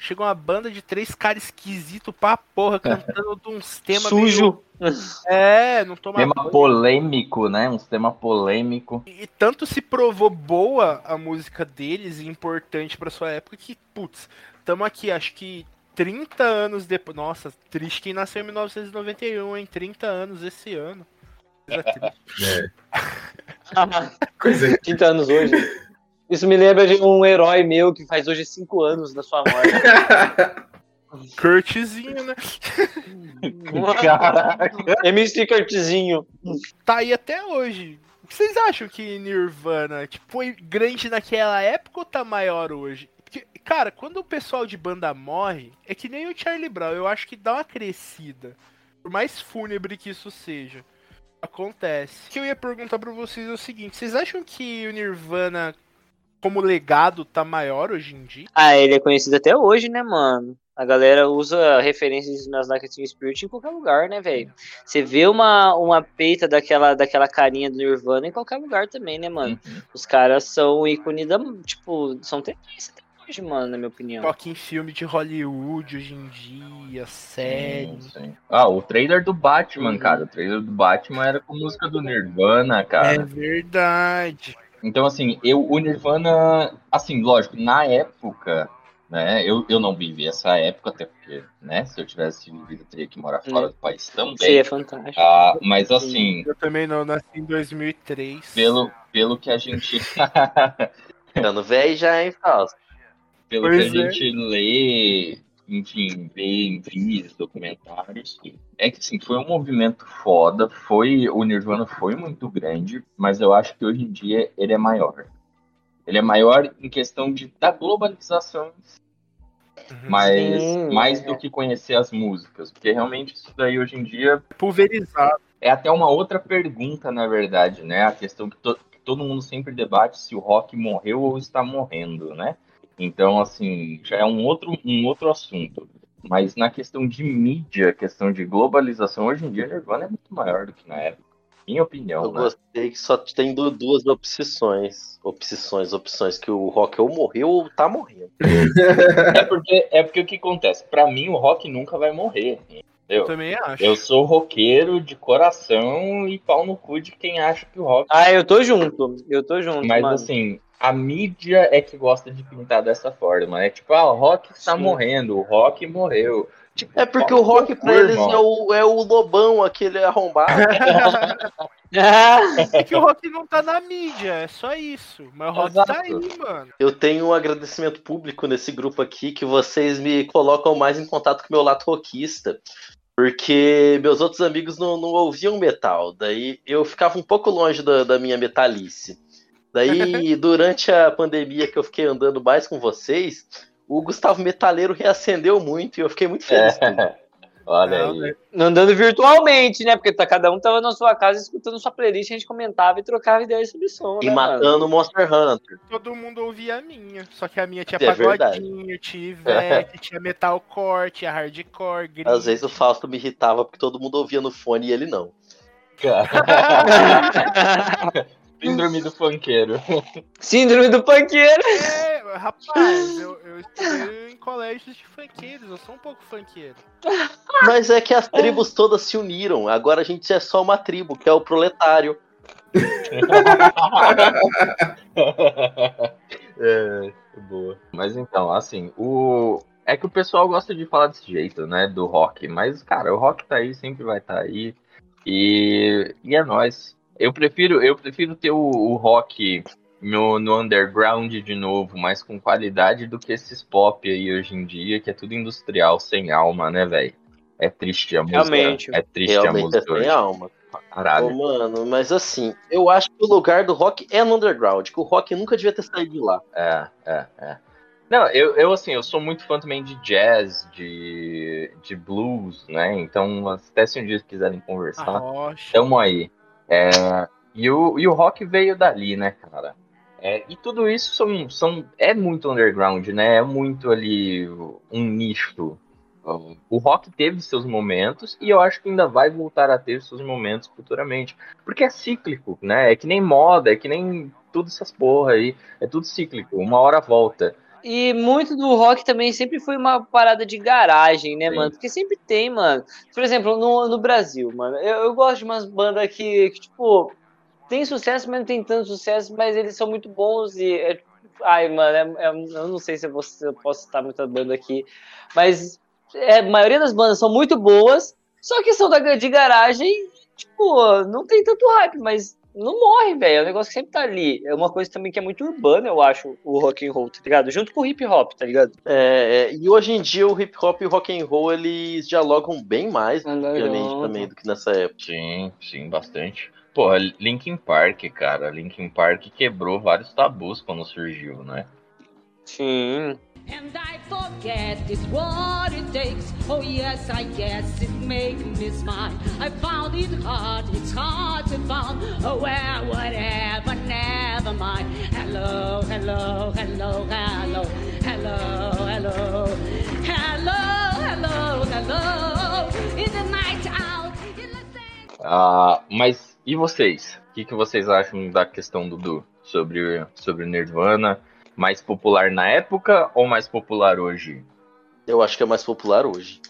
chegou uma banda de três caras esquisitos pra porra, cantando de uns temas Sujo. meio- É, não toma Tema banho. polêmico, né? Um tema polêmico. E tanto se provou boa a música deles e importante pra sua época que, putz, tamo aqui, acho que 30 anos depois. Nossa, triste quem nasceu em 1991, hein? 30 anos esse ano. Coisa triste. É, <laughs> coisa 30 anos hoje. Isso me lembra de um herói meu que faz hoje 5 anos da sua morte. <laughs> Kurtzinho, né? Caraca. MC Curtzinho. tá aí até hoje. O que vocês acham que Nirvana tipo, foi grande naquela época ou tá maior hoje? Porque, cara, quando o pessoal de banda morre, é que nem o Charlie Brown, eu acho que dá uma crescida. Por mais fúnebre que isso seja. Acontece. O que eu ia perguntar pra vocês é o seguinte: vocês acham que o Nirvana, como legado, tá maior hoje em dia? Ah, ele é conhecido até hoje, né, mano? A galera usa referências nas Teen Spirit em qualquer lugar, né, velho? Você vê uma, uma peita daquela, daquela carinha do Nirvana em qualquer lugar também, né, mano? Os caras são ícone da. Tipo, são tendência até hoje, mano, na minha opinião. Toca em filme de Hollywood hoje em dia, série. Sim, sim. Ah, o trailer do Batman, Uhum. cara. O trailer do Batman era com música do Nirvana, É cara. verdade. Então, assim, eu, o Nirvana, assim, lógico, na época, né, eu, eu não vivi essa época, até porque, né, se eu tivesse vivido, eu teria que morar fora do país também. Seria fantástico. Ah, mas, assim, Eu também não nasci em 2003. pelo, pelo que a gente... <laughs> Ficando velho já, hein, Fausto? pelo Pois que a é. gente lê, enfim, vê em vídeos, documentários, é que assim, foi um movimento foda, foi, o Nirvana foi muito grande, mas eu acho que hoje em dia ele é maior. Ele é maior em questão de, da globalização, Uhum. mas Sim, mais é. do que conhecer as músicas, porque realmente isso daí hoje em dia Pulverizado. é até uma outra pergunta, na verdade, né? A questão que, to- que todo mundo sempre debate se o rock morreu ou está morrendo, né? Então, assim, já é um outro, um outro assunto. Mas na questão de mídia, questão de globalização, hoje em dia, Nirvana é muito maior do que na época. Minha opinião, Eu né? gostei que só tem du- duas opções. Opções, opções, que o rock ou morreu ou tá morrendo. <laughs> É porque, é porque o que acontece? Pra mim, o rock nunca vai morrer. Eu também acho. Eu sou roqueiro de coração e pau no cu de quem acha que o rock Ah, eu tô junto. Eu tô junto, Mas mano. assim, a mídia é que gosta de pintar dessa forma. É tipo, ah, o rock está Sim. morrendo, o rock morreu. Tipo, É porque o rock pra eles irmão. é o, é o lobão, aquele arrombado. <laughs> É que o rock não tá na mídia, é só isso. Mas o rock Exato. tá aí, mano. Eu tenho um agradecimento público nesse grupo aqui que vocês me colocam mais em contato com o meu lado rockista. Porque meus outros amigos não, não ouviam metal. Daí eu ficava um pouco longe da, da minha metalice. Daí, durante a pandemia que eu fiquei andando mais com vocês, o Gustavo Metaleiro reacendeu muito e eu fiquei muito feliz. É. <laughs> Olha Não, aí. Andando virtualmente, né? Porque tá, cada um tava na sua casa escutando sua playlist, a gente comentava e trocava ideias sobre som, E né, matando o Monster Hunter. Todo mundo ouvia a minha. Só que a minha tinha É verdade. pagodinho, tinha Ivete, <laughs> tinha metalcore, tinha hardcore. Às vezes o Fausto me irritava porque todo mundo ouvia no fone e ele não. <laughs> <laughs> Síndrome do funkeiro. Síndrome do panqueiro. É, rapaz, eu, eu estudei em colégios de funkeiros, eu sou um pouco funkeiro. Mas é que as tribos todas se uniram. Agora a gente é só uma tribo, que é o proletário. <laughs> é, boa. Mas então, assim, o. É que o pessoal gosta de falar desse jeito, né? Do rock. Mas, cara, o rock tá aí, sempre vai estar aí. E, e é nóis. Eu prefiro, eu prefiro ter o, o rock no, no underground de novo, mas com qualidade do que esses pop aí hoje em dia, que é tudo industrial, sem alma, né, velho? É triste a música. Realmente. É triste a Realmente é música sem hoje. alma. Caralho. Ô, mano, mas assim, eu acho que o lugar do rock é no underground, que o rock nunca devia ter saído de lá. É, é, é. Não, eu, eu assim, eu sou muito fã também de jazz, de, de blues, né? Então, até se um dia quiserem A conversar, rocha. tamo aí. É, e, o, e o rock veio dali, né, cara? É, e tudo isso são, são, é muito underground, né? É muito ali um nicho. O rock teve seus momentos e eu acho que ainda vai voltar a ter seus momentos futuramente. Porque é cíclico, né? É que nem moda, é que nem tudo essas porra aí. É tudo cíclico, uma hora volta. E muito do rock também sempre foi uma parada de garagem, né, Sim. mano? Porque sempre tem, mano. Por exemplo, no, no Brasil, mano, eu, eu gosto de umas bandas que, que, tipo, tem sucesso, mas não tem tanto sucesso, mas eles são muito bons e. é- ai, mano, é- é- eu não sei se eu, vou, se eu posso citar muita banda aqui, mas é, a maioria das bandas são muito boas, só que são da, de garagem, tipo, não tem tanto hype, mas não morre, velho. É um negócio que sempre tá ali. É uma coisa também que é muito urbana, eu acho, o rock and roll, tá ligado? Junto com o hip hop, tá ligado? É, é, e hoje em dia o hip hop e o rock and roll eles dialogam bem mais, Ah, obviamente, também do que nessa época. Sim, sim, bastante. Porra, Linkin Park, cara. Linkin Park quebrou vários tabus quando surgiu, né? Sim. And I forget it's what it takes. Oh, yes, I guess it made me smile. I found it hard, it's hard to find. Oh, well, whatever, never mind. Hello, hello, hello, hello, hello, hello, hello, hello, hello. In the night out, in the day. Ah, mas e vocês? O que, que vocês acham da questão do Du sobre, sobre Nirvana? Mais popular na época ou mais popular hoje? Eu acho que é mais popular hoje.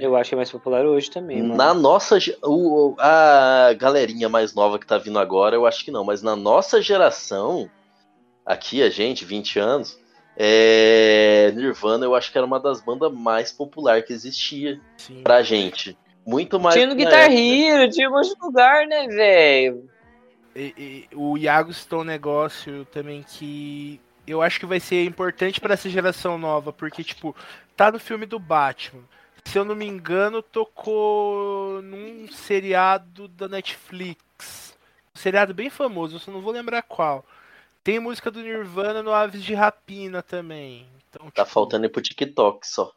Eu acho que é mais popular hoje também, mano. Na nossa. O, a galerinha mais nova que tá vindo agora, eu acho que não. Mas na nossa geração, aqui a gente, 20 anos, é, Nirvana eu acho que era uma das bandas mais populares que existia Sim. pra gente. Muito mais. Tinha no Guitar época. Hero, tinha um monte de lugar, né, velho? E- e o Iago citou um negócio também que eu acho que vai ser importante pra essa geração nova, porque, tipo, tá no filme do Batman. Se eu não me engano, tocou num seriado da Netflix. Um seriado bem famoso, eu só não vou lembrar qual. Tem música do Nirvana no Aves de Rapina também. Então, Tá tipo, faltando ir pro TikTok só.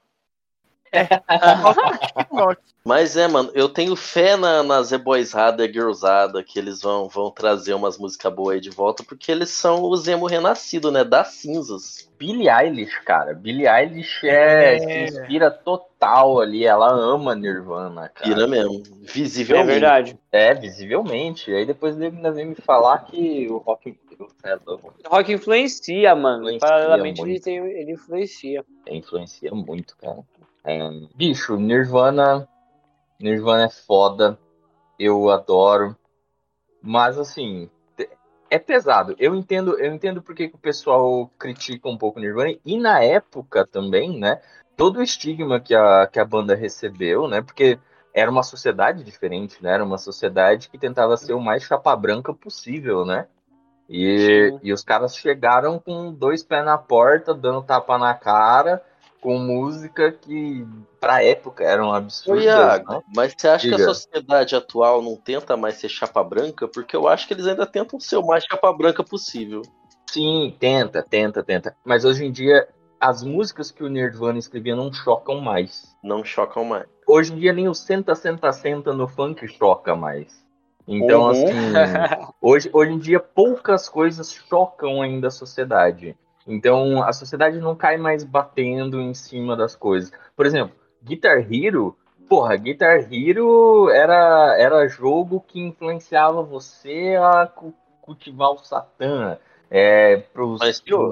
Mas é, mano, eu tenho fé na, na Zeboizada e Girlzada que eles vão, vão trazer umas músicas boas aí de volta, porque eles são o Zemo renascido, né? Das cinzas. Billie Eilish, cara. Billie Eilish é, É. se inspira total ali. Ela ama Nirvana, cara. Pira mesmo. É Visivelmente. verdade. É, visivelmente. Aí depois ele ainda vem me falar que o rock é. Rock influencia, mano. Influencia Paralelamente ele, tem, ele influencia. É, influencia muito, cara. É, bicho, Nirvana. Nirvana é foda. Eu adoro. Mas assim, é pesado. Eu entendo, eu entendo porque que o pessoal critica um pouco Nirvana. E na época também, né? Todo o estigma que a, que a banda recebeu, né? Porque era uma sociedade diferente, né? Era uma sociedade que tentava ser o mais chapa branca possível, né? E, Sim. e os caras chegaram com dois pés na porta, dando tapa na cara, com música que pra época eram absurdas, Iago, né? mas você acha que Diga. a sociedade atual não tenta mais ser chapa branca? Porque eu acho que eles ainda tentam ser o mais chapa branca possível. Sim, tenta, tenta, tenta. Mas hoje em dia as músicas que o Nirvana escrevia não chocam mais. Não chocam mais. Hoje em dia nem o senta, senta, senta no funk choca mais. Então, Uhum. assim, <laughs> hoje, hoje em dia poucas coisas chocam ainda a sociedade. Então, a sociedade não cai mais batendo em cima das coisas. Por exemplo, Guitar Hero, porra, Guitar Hero era, era jogo que influenciava você a cu- cultivar o Satã. É, pros, Mas pior.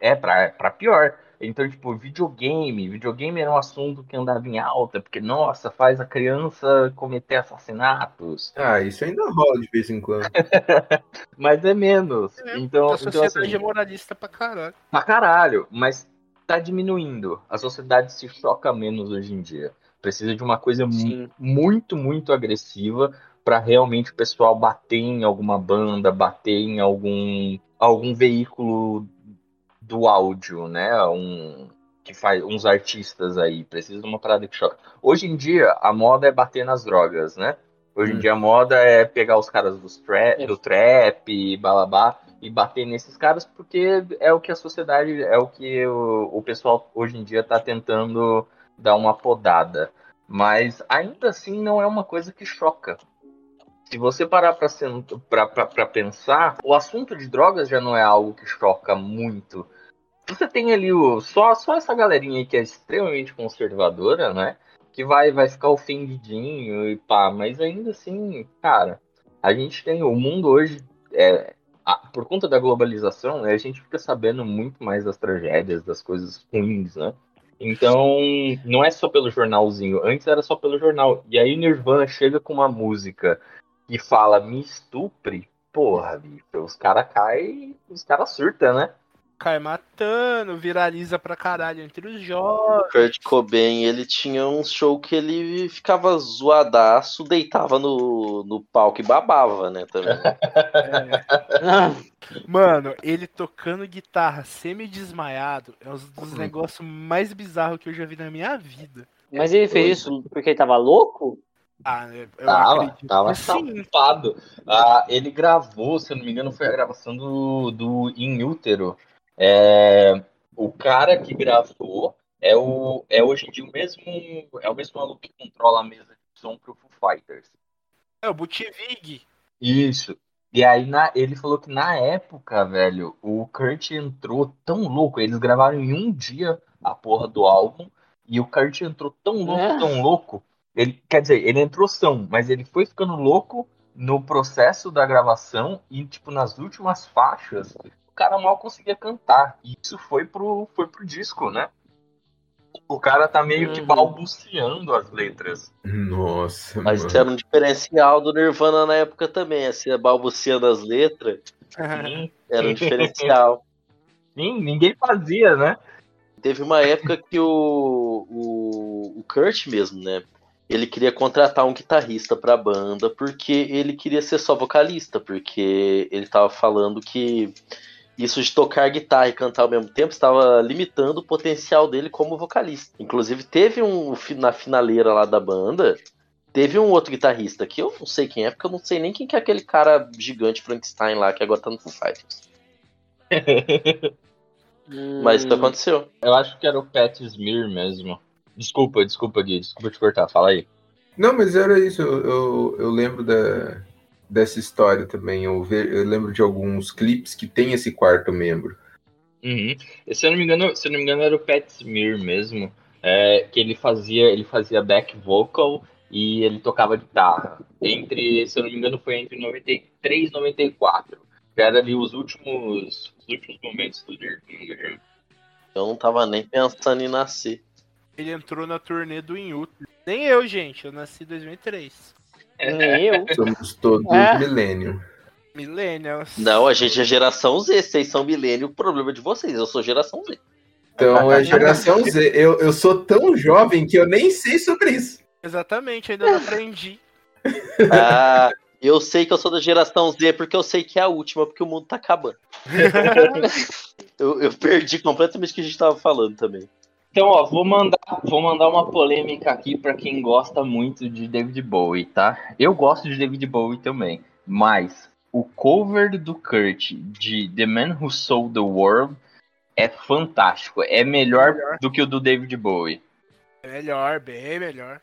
é, pra, pra pior. Então, tipo, videogame. Videogame era um assunto que andava em alta, porque, nossa, faz a criança cometer assassinatos. Ah, isso ainda rola de vez em quando. <laughs> Mas é menos. É, Então, a então sociedade assim, é moralista pra caralho. pra caralho, mas tá diminuindo. A sociedade se choca menos hoje em dia. Precisa de uma coisa mu- muito, muito agressiva para realmente o pessoal bater em alguma banda, bater em algum, algum veículo do áudio, né? Um, que faz uns artistas aí. Precisa de uma parada que choca. Hoje em dia, a moda é bater nas drogas, né? Hoje em Hum. dia a moda é pegar os caras dos tra do trap, balabá, e bater nesses caras porque é o que a sociedade, é o que o, o pessoal hoje em dia tá tentando dar uma podada. Mas ainda assim não é uma coisa que choca. Se você parar pra pensar, o assunto de drogas já não é algo que choca muito. Você tem ali o, só, só essa galerinha aí que é extremamente conservadora, né? Que vai, vai ficar ofendidinho e pá, mas ainda assim, cara, a gente tem o mundo hoje, é, a- por conta da globalização, né, a gente fica sabendo muito mais das tragédias, das coisas ruins, né? Então, não é só pelo jornalzinho. Antes era só pelo jornal. E aí Nirvana chega com uma música que fala me estupre. Porra, bicho, os caras caem, os caras surtam, né? Cai matando, viraliza pra caralho entre os jovens. O Kurt Cobain, ele tinha um show que ele ficava zoadaço, deitava no, no palco e babava, né, também. <laughs> Mano, ele tocando guitarra semi-desmaiado é um dos negócios mais bizarros que eu já vi na minha vida. Mas ele fez isso porque ele tava louco? Ah, eu Tava, acredito. tava sim. chapado. Ah, ele gravou, se eu não me engano, foi a gravação do, do In Útero. É, o cara que gravou é, o, é hoje em dia o mesmo. É o mesmo maluco que controla a mesa de som pro Foo Fighters. É o Butivig. Isso. E aí na, ele falou que na época, velho, o Kurt entrou tão louco. Eles gravaram em um dia a porra do álbum. E o Kurt entrou tão louco, É. tão louco. Ele, quer dizer, ele entrou são, mas ele foi ficando louco no processo da gravação e, tipo, nas últimas faixas, cara mal conseguia cantar. E isso foi pro, foi pro disco, né? O cara tá meio que Uhum. balbuciando as letras. Nossa, Mas mano. isso era um diferencial do Nirvana na época também, assim, balbuciando as letras, Sim, era um <laughs> diferencial. sim, ninguém fazia, né? Teve uma época que o, o, o Kurt mesmo, né? Ele queria contratar um guitarrista pra banda porque ele queria ser só vocalista, porque ele tava falando que isso de tocar guitarra e cantar ao mesmo tempo estava limitando o potencial dele como vocalista. Inclusive, teve um na finaleira lá da banda, teve um outro guitarrista que eu não sei quem é, porque eu não sei nem quem que é aquele cara gigante Frankenstein lá que agora tá no Foo Fighters. <laughs> Mas isso aconteceu. Eu acho que era o Pat Smear mesmo. Desculpa, desculpa, Gui, desculpa te cortar, fala aí. Não, mas era isso. Eu, eu, eu lembro da, dessa história também. Eu, ve- eu lembro de alguns clipes que tem esse quarto membro. Uhum. Se eu não me engano, se eu não me engano era o Pat Smear mesmo, é, que ele fazia, ele fazia back vocal e ele tocava guitarra. Entre, se eu não me engano, foi entre 93 e 94. Que era ali os últimos, os últimos momentos do Nirvana. Eu não tava nem pensando em nascer. Ele entrou na turnê do Inútil. Nem eu, gente. Eu nasci em 2003. Nem eu. <laughs> Somos todos É. milênio. Millennials. Não, a gente é geração Z, vocês são milênio, o problema é de vocês, eu sou geração Z. Então é geração Z. Eu, eu sou tão jovem que eu nem sei sobre isso. Exatamente, ainda não <laughs> aprendi. Ah, eu sei que eu sou da geração Z porque eu sei que é a última, porque o mundo tá acabando. <laughs> Eu, eu perdi completamente o que a gente tava falando também. Então, ó, vou mandar, vou mandar uma polêmica aqui pra quem gosta muito de David Bowie, tá? Eu gosto de David Bowie também, mas o cover do Kurt de The Man Who Sold the World é fantástico. É melhor, Melhor. do que o do David Bowie. É melhor, bem melhor.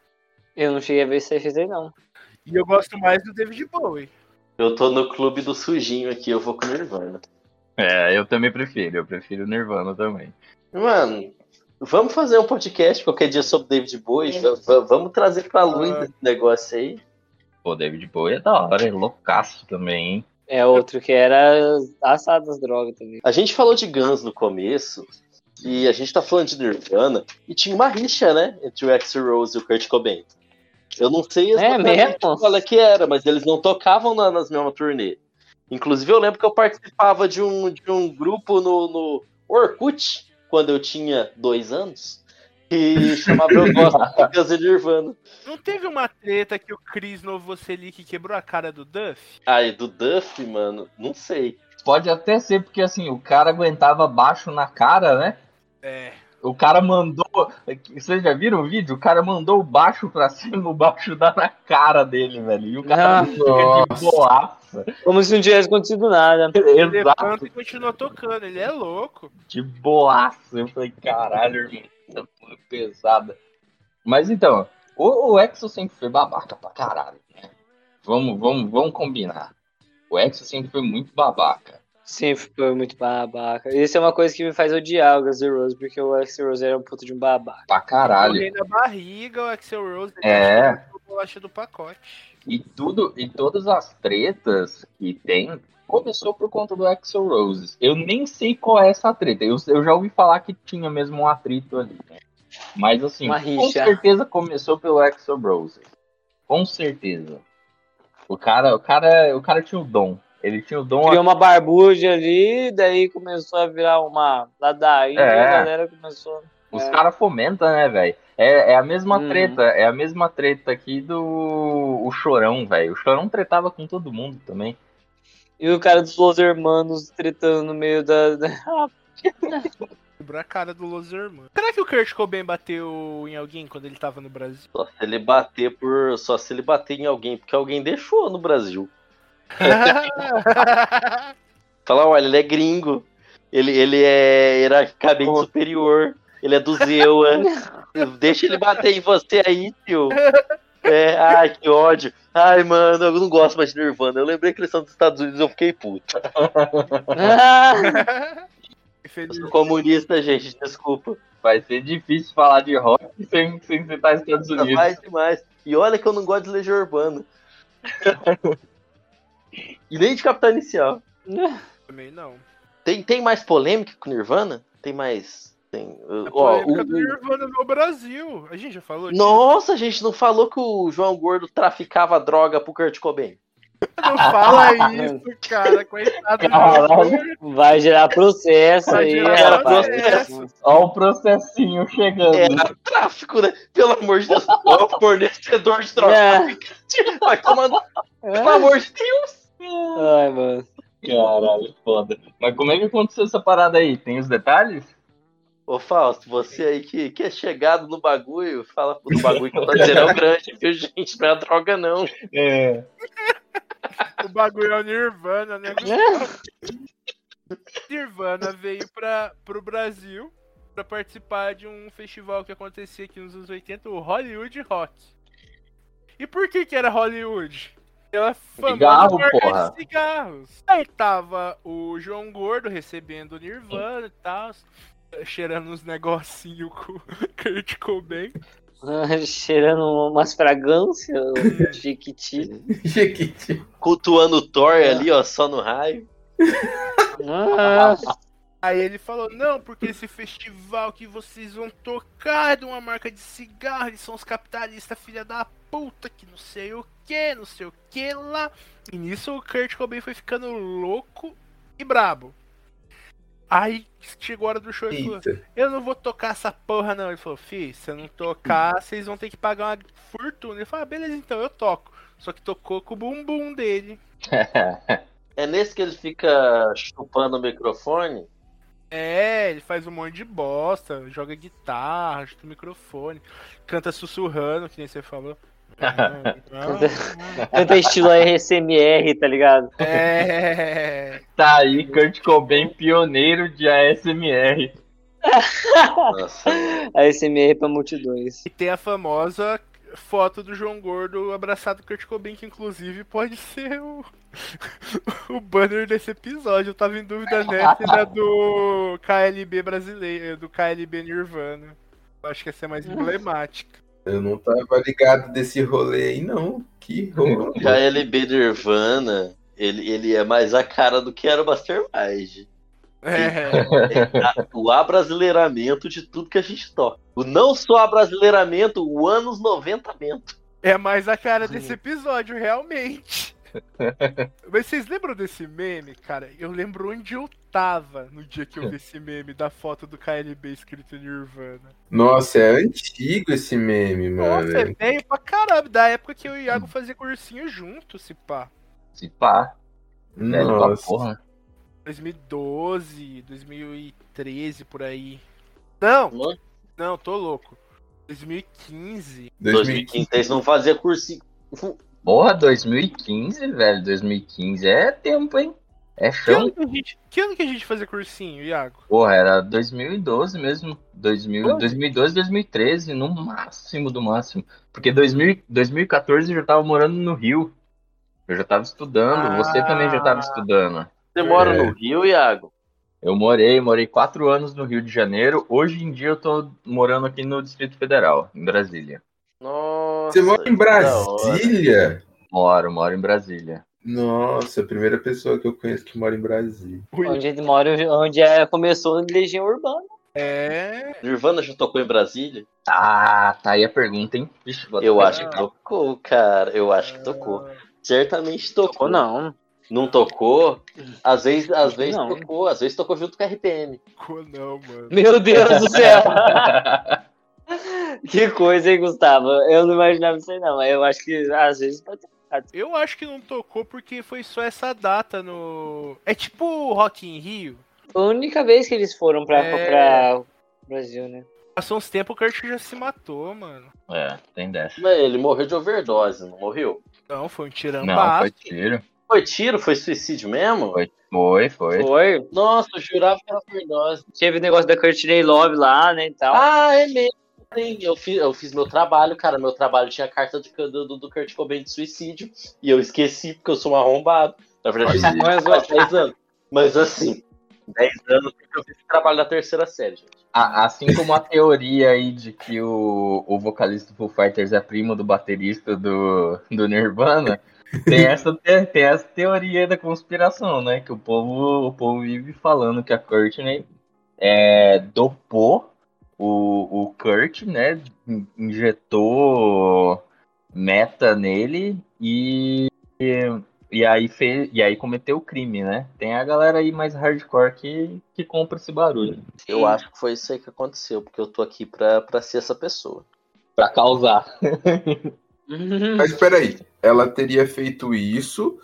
Eu não cheguei a ver CXZ, não. E eu gosto mais do David Bowie. Eu tô no clube do sujinho aqui, eu vou com Nirvana. É, eu também prefiro. Eu prefiro o Nirvana também. Mano, vamos fazer um podcast qualquer dia sobre David Bowie? V- vamos trazer pra luz Ah. esse negócio aí. Pô, David Bowie é da hora, é loucaço também, hein? É outro que era assado das drogas também. A gente falou de Guns no começo, e a gente tá falando de Nirvana, e tinha uma rixa, né? Entre o Axl Rose e o Kurt Cobain. Eu não sei exatamente É mesmo? qual é que era, mas eles não tocavam na- nas mesmas turnê. Inclusive, eu lembro que eu participava de um, de um grupo no, no Orkut, quando eu tinha dois anos, que chamava Eu Gosto <laughs> de Guns e Nirvana. Não teve uma treta que o Chris Novoselic quebrou a cara do Duff? Aí, do Duff, mano, não sei. Pode até ser porque assim, o cara aguentava baixo na cara, né? É. O cara mandou. Vocês já viram o vídeo? O cara mandou o baixo pra cima, o baixo dá na cara dele, velho. E o cara Ah, fica de boaça. Como se não tivesse acontecido nada. <laughs> Ele Exato, levanta e continua tocando, ele é louco. de boaça. Eu falei, caralho, irmão, essa porra é pesada. Mas então, o, o Exo sempre foi babaca pra caralho, né? Vamos, vamos, vamos combinar. O Exo sempre foi muito babaca. Sempre foi muito babaca. Isso é uma coisa que me faz odiar o N' Roses, porque o Alex Rose era um puto de um babaca. Pra caralho. Correndo na barriga, o Axel Rose ele É. bolacha do pacote. E tudo, e todas as tretas que tem começou por conta do Axel Roses. Eu nem sei qual é essa treta. Eu, eu já ouvi falar que tinha mesmo um atrito ali. né? Mas assim, Uma com rixa. certeza começou pelo Axel Roses. Com certeza. O cara, o cara, o cara tinha o dom. Ele tinha o dom. Criou uma barbuja ali, daí começou a virar uma ladainha É. e a galera começou. Os É. caras fomentam, né, velho? É, é a mesma Uhum. treta, é a mesma treta aqui do o Chorão, velho. O Chorão tretava com todo mundo também. E o cara dos Los Hermanos tretando no meio da. <laughs> Quebrou a cara do Los Hermanos. Será que o Kurt Cobain bateu em alguém quando ele tava no Brasil? Só se ele bater por. Só se ele bater em alguém, porque alguém deixou no Brasil. <laughs> Falar, olha, ele é gringo. Ele, ele é hierarquicamente Pô. superior. Ele é do Zewa. <laughs> Deixa ele bater em você aí, tio. É, ai, que ódio. Ai, mano, eu não gosto mais de Nirvana. Eu lembrei que eles são dos Estados Unidos eu fiquei puto. Ah, Eu sou comunista, gente, desculpa. Vai ser difícil falar de rock sem, sem citar Estados Unidos. Mais demais. E olha que eu não gosto de Legião Urbana. <laughs> e nem de Capital Inicial. Também não. Tem, tem mais polêmica com Nirvana? Tem mais. Tem. uh, A ó, polêmica o- do Nirvana no Brasil. A gente já falou disso? Nossa, a gente não falou que o João Gordo traficava droga pro Kurt Cobain. Não fala isso, cara. Coitado do Caralho. Vai gerar processo Vai aí, gerar processo. Ó o processinho chegando. Era tráfico, né? Pelo amor de Deus. Ó, fornecedor de droga. É. Vai tomando. Pelo amor de Deus. Ai, mano. Caralho, foda. Mas como é que aconteceu essa parada aí? Tem os detalhes? Ô, Fausto, você aí que, que é chegado no bagulho, fala do <laughs> bagulho que eu tô dizendo é o grande, viu, gente? Não é droga, não. É. O bagulho é o Nirvana, né? Nirvana veio pra, pro Brasil pra participar de um festival que acontecia aqui nos anos 80, o Hollywood Rock. E por que que era Hollywood? Pela famosa Cigarro, marca porra. de cigarros. Aí tava o João Gordo recebendo o Nirvana e tal, cheirando uns negocinhos com o <laughs> Kurt Cobain. <laughs> Cheirando umas fragrâncias, <laughs> chiquiti. Jequiti. Cultuando o Thor ali, ó, só no raio. Ah, Aí ele falou, não, porque esse festival que vocês vão tocar é de uma marca de cigarro, eles são os capitalistas, filha da puta, que não sei o que, não sei o que lá. E nisso o Kurt Cobain foi ficando louco e brabo. Aí chegou a hora do show e falou, eu não vou tocar essa porra não. Ele falou, fi, se eu não tocar, vocês vão ter que pagar uma fortuna. Ele falou, ah, beleza, então eu toco. Só que tocou com o bumbum dele. <laughs> É nesse que ele fica chupando o microfone? É, ele faz um monte de bosta, joga guitarra, chuta o microfone, canta sussurrando, que nem você falou. <laughs> Canta estilo ASMR, tá ligado? É. Tá aí, Kurt Cobain, pioneiro de ASMR. Nossa, <laughs> ASMR pra multidões. E tem a famosa foto do João Gordo abraçado com Kurt Cobain, que inclusive pode ser o, <laughs> o banner desse episódio. Eu tava em dúvida nessa e da do KLB brasileiro, do KLB Nirvana. Eu acho que essa é mais emblemática. Eu não tava ligado desse rolê aí, não. Que rolê. o KLB Nirvana, ele, ele é mais a cara do que era o Mastermind. É. É o abrasileiramento de tudo que a gente toca. O não só abrasileiramento, o anos 90 mento. É mais a cara desse episódio, realmente. <laughs> Mas vocês lembram desse meme, cara? Eu lembro onde eu tava no dia que eu vi <laughs> esse meme da foto do KLB escrito Nirvana. Nossa, é antigo esse meme, mano. Nossa, é velho pra caramba. Da época que eu e o Iago fazia cursinho junto, se pá. Se pá. Velho pra porra. 2012, 2013, por aí. Não, não, tô louco. 2015. 2015, eles não faziam cursinho. Porra, 2015, velho. 2015 é tempo, hein? É Que chão. ano que a gente, que ano que a gente fazia cursinho, Iago? Porra, era 2012 mesmo. 2000, Porra. 2012, 2013, no máximo do máximo. Porque 2000, 2014 eu já tava morando no Rio. Eu já tava estudando. Você também já tava Ah. estudando. Você mora É. no Rio, Iago? Eu morei, morei quatro anos no Rio de Janeiro. Hoje em dia eu tô morando aqui no Distrito Federal, em Brasília. Nossa. Você mora em. Brasília? Moro, moro em Brasília. Nossa, a primeira pessoa que eu conheço que mora em Brasília. Onde ele mora, onde é, começou a Legião Urbana. É. Nirvana já tocou em Brasília? Ah, tá aí a pergunta, hein? Vixe, Eu acho que tocou, cara. Eu acho que tocou. Certamente tocou. Ou não. Não tocou? Às vezes, às vezes não. tocou, às vezes tocou junto com a RPM. Ficou não, mano. Meu Deus do céu. <laughs> que coisa, hein, Gustavo? Eu não imaginava isso aí, não. Mas eu acho que às vezes pode ter. Eu acho que não tocou porque foi só essa data no. É tipo o Rock in Rio. Foi a única vez que eles foram pra, É. pra Brasil, né? Passou uns tempos o Kurt já se matou, mano. É, tem dessa. Mas ele morreu de overdose, não morreu? Não, foi um Não, tirambaço. foi tiro. Foi tiro? Foi suicídio mesmo? Foi. Foi, foi. Foi. Nossa, eu jurava que era overdose. Teve o negócio da Courtney Love lá, né, e tal. Ah, é mesmo. Sim, Eu fiz, eu fiz meu trabalho, cara. Meu trabalho tinha a carta de- do, do, Kurt Cobain de suicídio. E eu esqueci, porque eu sou um arrombado. Na verdade, mas, faz 10 anos. Mas assim, 10 anos porque eu fiz trabalho da terceira série, gente. A- Assim como a teoria aí de que o, o vocalista do Foo Fighters é primo do baterista do, do Nirvana, tem essa, te- tem essa teoria da conspiração, né? Que o povo, o povo vive falando que a Courtney é, dopou o, o Kurt, né? in- Injetou meta nele e, e, aí fez, e aí cometeu o crime, né? Tem a galera aí mais hardcore que, que compra esse barulho. Eu acho que foi isso aí que aconteceu, porque eu tô aqui pra, pra ser essa pessoa. Pra causar. <laughs> Mas <laughs> peraí, ela teria feito isso,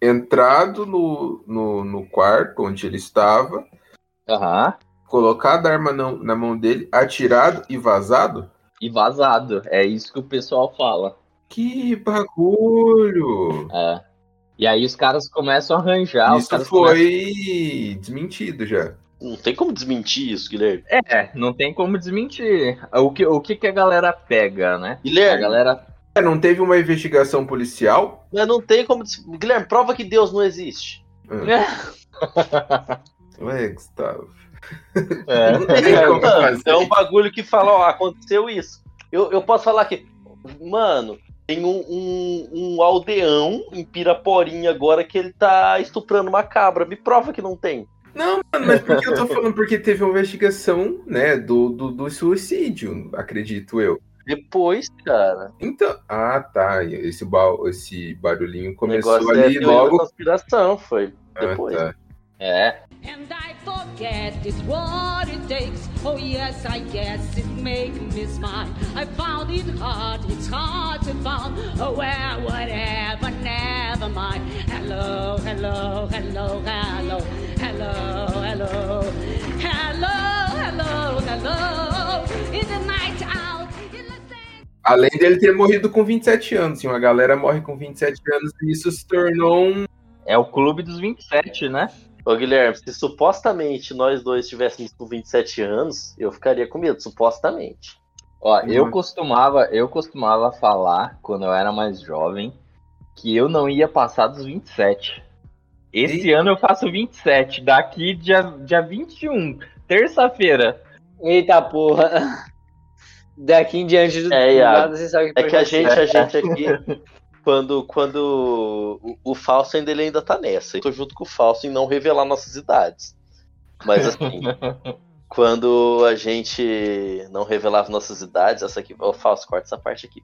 entrado no, no, no quarto onde ele estava, Aham. colocado a arma na, na mão dele, atirado e vazado? E vazado. É isso que o pessoal fala. Que bagulho! É. E aí os caras começam a arranjar. os isso caras foi desmentido já. Não tem como desmentir isso, Guilherme. começam- É, não tem como desmentir. O que, o que, que a galera pega, né? A Guilherme, galera. É, não teve uma investigação policial? mas não tem como. Guilherme, prova que Deus não existe. <laughs> Ué, Gustavo. É. <laughs> Não tem como Mano, fazer. é um bagulho que fala, ó, aconteceu isso. Eu, eu posso falar que, mano, tem um, um, um aldeão em Piraporinha agora que ele tá estuprando uma cabra. Me prova que não tem. Não, mano, mas por que eu tô falando? Porque teve uma investigação, né, do, do, do suicídio, acredito eu. Depois, cara, Então, ah, tá. Esse, ba esse barulhinho o começou é ali da logo. conspiração, foi Ah, depois. tá. É. And I forget it's what it takes. Oh yes, I guess it make me smile. I found it hard, it's hard to find. Oh well, whatever, never mind. Hello, hello, hello, hello, hello, hello, hello, hello, hello. In the Além dele ter morrido com 27 anos, assim, uma galera morre com 27 anos e isso se tornou um. É o clube dos 27, né? Ô, Guilherme, se supostamente nós dois tivéssemos com 27 anos, eu ficaria com medo, supostamente. Ó, eu Uhum. costumava, eu costumava falar, quando eu era mais jovem, que eu não ia passar dos 27. Esse ano eu faço 27, daqui dia, dia 21, terça-feira. Eita porra. Daqui em diante do É, nada, você sabe É que a gente, a gente aqui, quando, quando o, o Fausto ainda, ele ainda tá nessa. Eu tô junto com o Fausto em não revelar nossas idades. Mas assim, <laughs> quando a gente não revelava nossas idades, essa aqui, ô Fausto, corta essa parte aqui.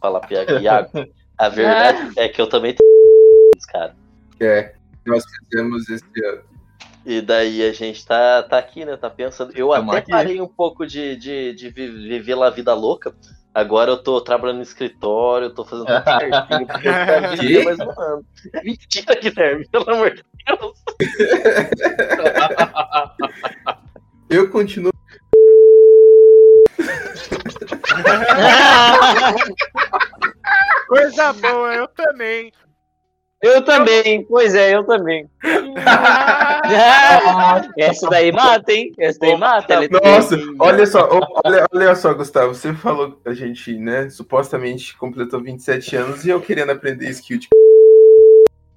Fala Iago, a verdade <laughs> é que eu também tenho <laughs> cara. É, nós fizemos esse ano. E daí a gente tá, tá aqui, né? Tá pensando. Eu Tamo até aqui. parei um pouco de, de, de vi- viver a vida louca. Agora eu tô trabalhando no escritório, tô fazendo tudo certinho, porque eu quero <laughs> viver mais um ano. Mentira, Guilherme, pelo amor de Deus. <laughs> Eu continuo. <laughs> Coisa boa, eu também. Eu também, pois é, eu também. <laughs> Essa daí mata, hein? Essa daí mata. é Nossa, olha só, olha, olha só, Gustavo, você falou que a gente, né, supostamente completou 27 anos e eu querendo aprender skill de.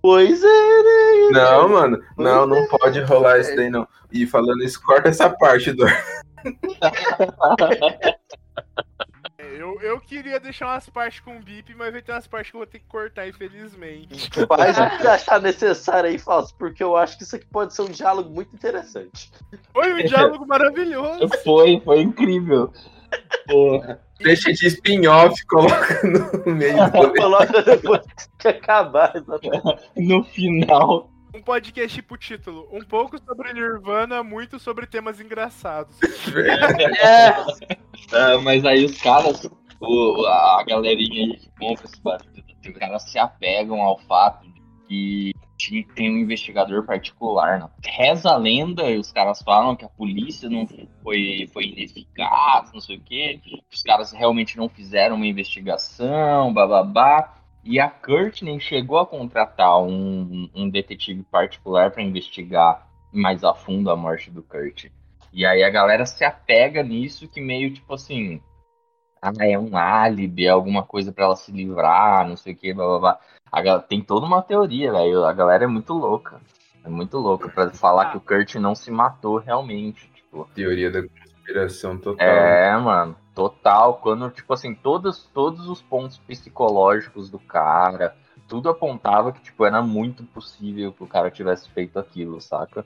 Pois é, né? Não, mano, não, não pode rolar isso daí, não. E falando isso, corta essa parte do. <laughs> Eu, eu queria deixar umas partes com bip, mas vai ter umas partes que eu vou ter que cortar, infelizmente. Faz o que achar necessário aí, Fausto, porque eu acho que isso aqui pode ser um diálogo muito interessante. Foi um diálogo maravilhoso. Foi, foi incrível. Porra. Deixa de spin-off, coloca no meio do. <laughs> Coloca depois que acabar. exatamente. No final. Um podcast tipo título: Um pouco sobre Nirvana, muito sobre temas engraçados. <laughs> É, Ah, mas aí os caras, o- a galerinha aí que compra esse barulho, os caras se apegam ao fato de que ter um investigador particular. Né? Reza a lenda, e os caras falam que a polícia não foi, foi ineficaz, não sei o quê, os caras realmente não fizeram uma investigação, bababá. E a Courtney chegou a contratar um, um detetive particular para investigar mais a fundo a morte do Kurt. E aí a galera se apega nisso que meio tipo assim. Ah, é um álibi, é alguma coisa pra ela se livrar, não sei o que, blá blá blá. A gal- tem toda uma teoria, velho. A galera é muito louca. É muito louca pra falar que o Kurt não se matou realmente. Tipo, Teoria da conspiração total. é, mano, total. Quando, tipo assim, todos, todos os pontos psicológicos do cara, tudo apontava que, tipo, era muito possível que o cara tivesse feito aquilo, saca?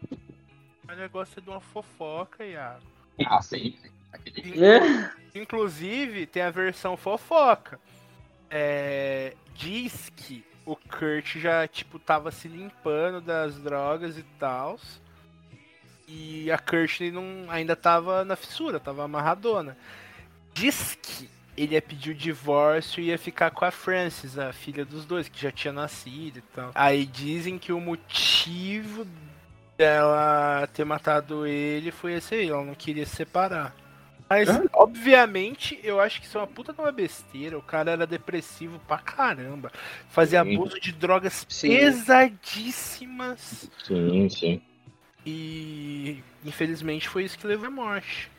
O negócio é de uma fofoca, Iago. Ah, sempre. Aquele-? Inclusive, tem a versão fofoca. É, diz que o Kurt já, tipo, tava se limpando das drogas e tal. E a Courtney não, ainda tava na fissura, tava amarradona. Diz que ele ia pedir o divórcio e ia ficar com a Frances, a filha dos dois, que já tinha nascido e tal. Aí dizem que o motivo dela ter matado ele foi esse aí, ela não queria se separar. Mas, obviamente, eu acho que isso é uma puta de uma besteira. O cara era depressivo pra caramba. Fazia Sim. abuso de drogas Sim. pesadíssimas. Sim, sim. E, infelizmente, foi isso que levou à morte.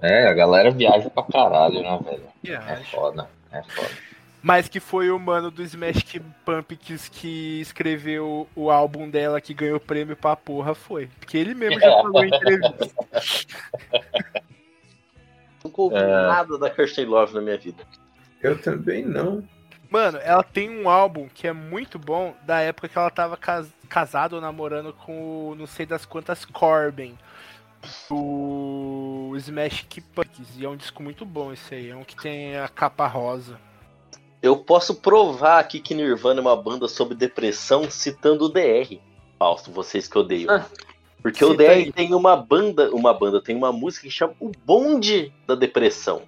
É, a galera viaja pra caralho, né, velho? É acho. foda, é foda. Mas que foi o mano do Smash Pumpkins que escreveu o álbum dela que ganhou prêmio pra porra, foi. Porque ele mesmo já falou em entrevista. <laughs> Nunca ouvi É. nada da Kirsten Love na minha vida. Eu também não. Mano, ela tem um álbum que é muito bom da época que ela tava cas casada ou namorando com o não sei das quantas Corbin. O Smash Pumpkins. E é um disco muito bom esse aí. É um que tem a capa rosa. Eu posso provar aqui que Nirvana é uma banda sobre depressão citando o DR. Fausto, vocês que odeiam. Ah, Porque o DR aí. tem uma banda, uma banda, tem uma música que chama O Bonde da Depressão.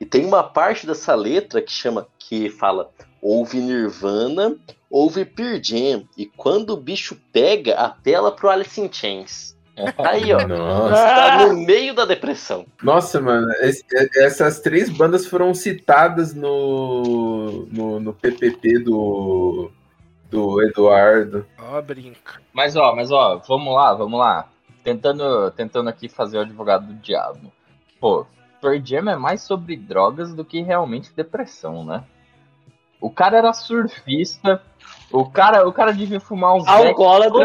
E tem uma parte dessa letra que chama, que fala, ouve Nirvana, ouve Pearl Jam, e quando o bicho pega, apela pro Alice in Chains. Aí, ó. Nossa. Tá no meio da depressão. Nossa, mano, esse- essas três bandas foram citadas no, no, no PPP do, do Eduardo. Ó, brinca. Mas ó, mas ó, vamos lá, vamos lá. Tentando, tentando aqui fazer o advogado do diabo. Pô, Pearl Jam é mais sobre drogas do que realmente depressão, né? O cara era surfista, o cara, o cara devia fumar uns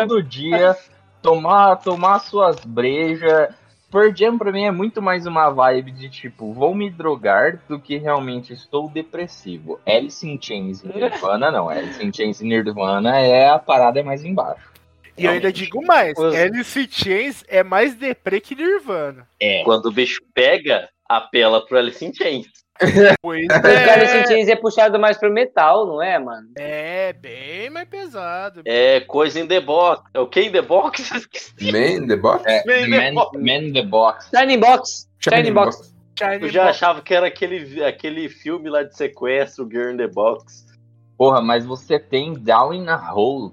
todo dia, tomar, tomar suas brejas. Pearl Jam pra mim é muito mais uma vibe de tipo, vou me drogar do que realmente estou depressivo. Alice in Chains e Nirvana não, Alice in Chains e Nirvana é a parada mais embaixo. E eu ainda digo mais, Os- Alice Chains é mais deprê que Nirvana. É. Quando o bicho pega, apela pro Alice in Chains. Pois O Alice in é, Chains é puxado mais pro metal, não é, mano? é bem mais pesado. É coisa in the box. É o que in the box? <laughs> Man in the Box? É, Man in the Man, Box. Man in the Box. Shining Box. Shining Box. Shiny Eu já Box. achava que era aquele, aquele filme lá de sequestro, Girl in the Box. Porra, mas você tem Down in a Hole,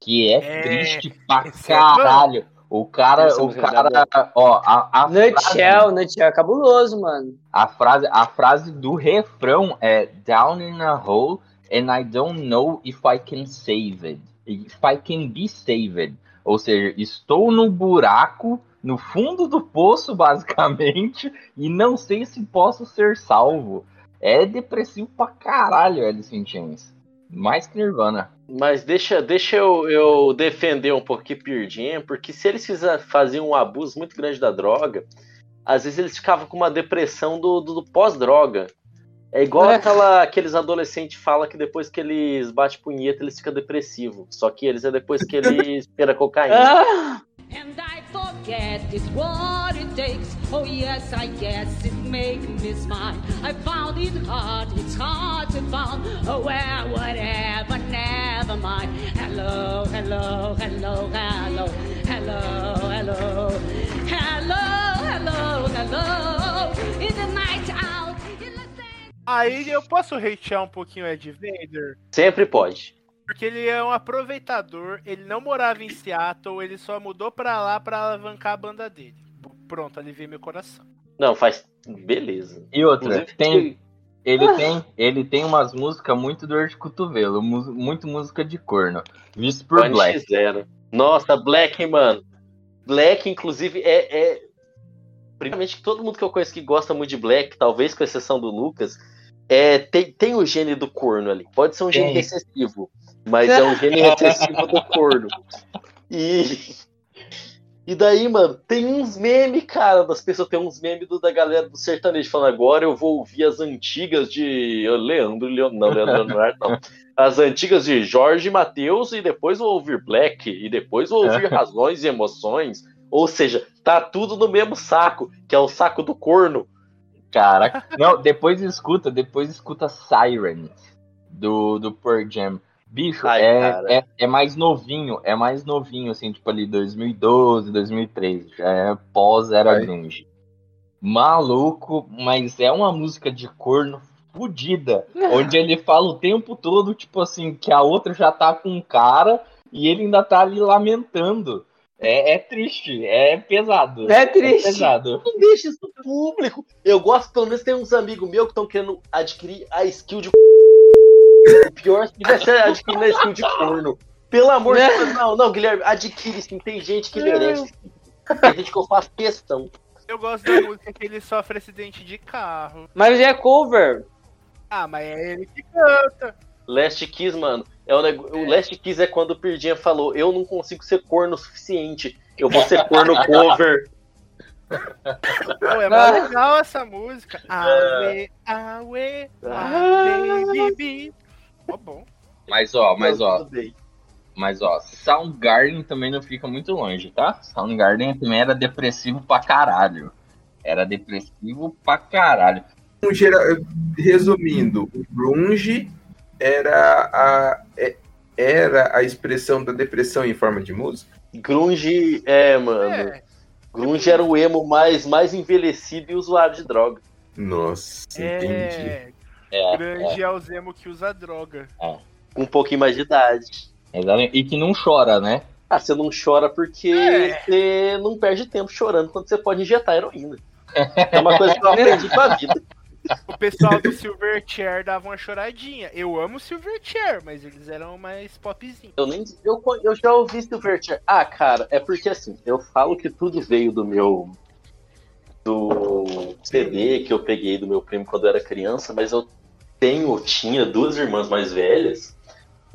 que é, É, triste pra é caralho. O cara, o cara, ó, a, a Nutshell, frase, Nutshell é cabuloso, mano. a frase, a frase do refrão é Down in a hole and I don't know if I can save it. If I can be saved. Ou seja, estou no buraco, no fundo do poço, <laughs> basicamente, e não sei se posso ser salvo. É depressivo pra caralho, Alice in Chains. Mais que Nirvana. Mas deixa, deixa eu, eu defender um pouquinho Jam, porque se eles fizer, faziam um abuso muito grande da droga, às vezes eles ficavam com uma depressão do, do, do pós-droga. É igual É. aquela, aqueles adolescentes falam que depois que eles batem punheta, eles ficam depressivos. Só que eles é depois que eles <laughs> pera cocaína. Ah, And I forget it's what it takes. Oh yes, I guess it make me smile. I found it hard, it's hard to find. Oh well, whatever, never mind. Hello, hello, hello, hello, hello, hello, hello, hello, hello. In the night out, in the sand. Aí eu posso hatear um pouquinho Ed Vader, Sempre pode. Porque ele é um aproveitador, ele não morava em Seattle, ele só mudou pra lá pra alavancar a banda dele. Pronto, aliviei meu coração. Não, faz. Beleza. E outra, Inclusive, tem, ele, tem, ele tem umas músicas muito dor de cotovelo, mu- muito música de corno. Visto por Black. Zero. Nossa, Black, mano. Black, inclusive, é, é. Primeiramente, todo mundo que eu conheço que gosta muito de Black, talvez com exceção do Lucas, é, tem, tem o gene do corno ali. Pode ser um gene Tem. recessivo, mas é um <laughs> gene recessivo do corno. E. E daí, mano, tem uns memes, cara, das pessoas, tem uns memes do- da galera do sertanejo falando agora eu vou ouvir as antigas de Leandro, Leon, não, Leandro Leonardo, não. As antigas de Jorge Matheus e depois vou ouvir Black e depois vou ouvir <laughs> Razões e Emoções. Ou seja, tá tudo no mesmo saco, que é o saco do corno. Caraca. Não, depois escuta, depois escuta Sirens do, do Pearl Jam. Bicho, Ai, é, é, é mais novinho, é mais novinho, assim, tipo ali 2012, 2013. Já é pós-era grunge. Maluco, mas é uma música de corno fodida, <laughs> onde ele fala o tempo todo, tipo assim, que a outra já tá com um cara e ele ainda tá ali lamentando. É, é triste, é pesado. É triste. pesado. Não deixa isso público. Eu gosto, pelo menos tem uns amigos meus que estão querendo adquirir a skill de. O pior se tivesse adquirindo a skill de corno. Pelo amor de Deus, não, não, Guilherme, adquire sim. Tem gente que merece. Tem gente que eu faço questão. Eu gosto da música que ele sofre acidente de carro. Mas é cover. Ah, mas é ele que canta. Last Kiss, mano, é o, nego... o Last Kiss é quando o Pirdinha falou: Eu não consigo ser corno o suficiente. Eu vou ser corno cover. Pô, é mais legal essa música. Awe, awe, awe, baby. Ó, bom. Mas ó, mas ó. Mas ó, Soundgarden também não fica muito longe, tá? Soundgarden também era depressivo pra caralho. Era depressivo pra caralho. Geral, resumindo, o grunge era a, é- era a expressão da depressão em forma de música? Grunge, é, mano. É, Grunge era o emo mais, mais envelhecido e usuário de droga. Nossa, entendi. É. É, Grande é o Zemo que usa droga. Com um pouquinho mais de idade. exatamente. E que não chora, né? Ah, você não chora porque É. você não perde tempo chorando quando você pode injetar heroína. É uma coisa que eu aprendi com a vida. O pessoal do Silverchair dava uma choradinha. Eu amo Silverchair, mas eles eram mais popzinho. Eu nem eu, eu já ouvi Silverchair. Ah, cara, é porque assim, eu falo que tudo veio do meu do CD que eu peguei do meu primo quando eu era criança, mas eu tenho, tinha duas irmãs mais velhas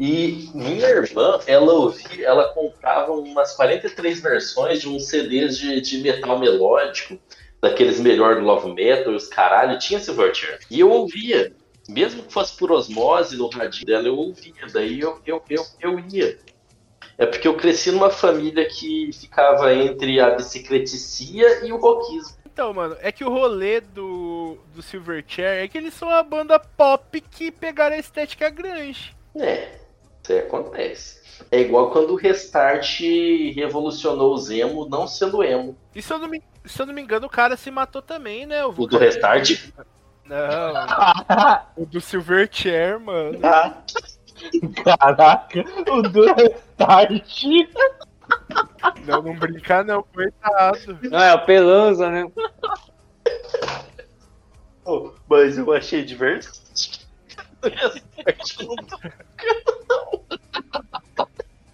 e minha irmã, ela ouvia, ela comprava umas 43 versões de uns CDs de, de metal melódico, daqueles melhor do Love Metal, os caralho, tinha Silverchair. E eu ouvia, mesmo que fosse por osmose no radinho dela, eu ouvia, daí eu, eu, eu, eu ia. É porque eu cresci numa família que ficava entre a bicicleticia e o rockismo. Então, mano, é que o rolê do, do Silverchair é que eles são uma banda pop que pegaram a estética grunge. É, isso aí acontece. É igual quando o Restart revolucionou o Zemo, não sendo emo. E se eu não me, se eu não me engano, o cara se matou também, né? O do Restart? Não, <laughs> o do Silverchair, mano. Caraca, o do Restart. Não, não brincar não, coitado. Não, é o Pelanza, né? Oh, mas eu achei divertido. Não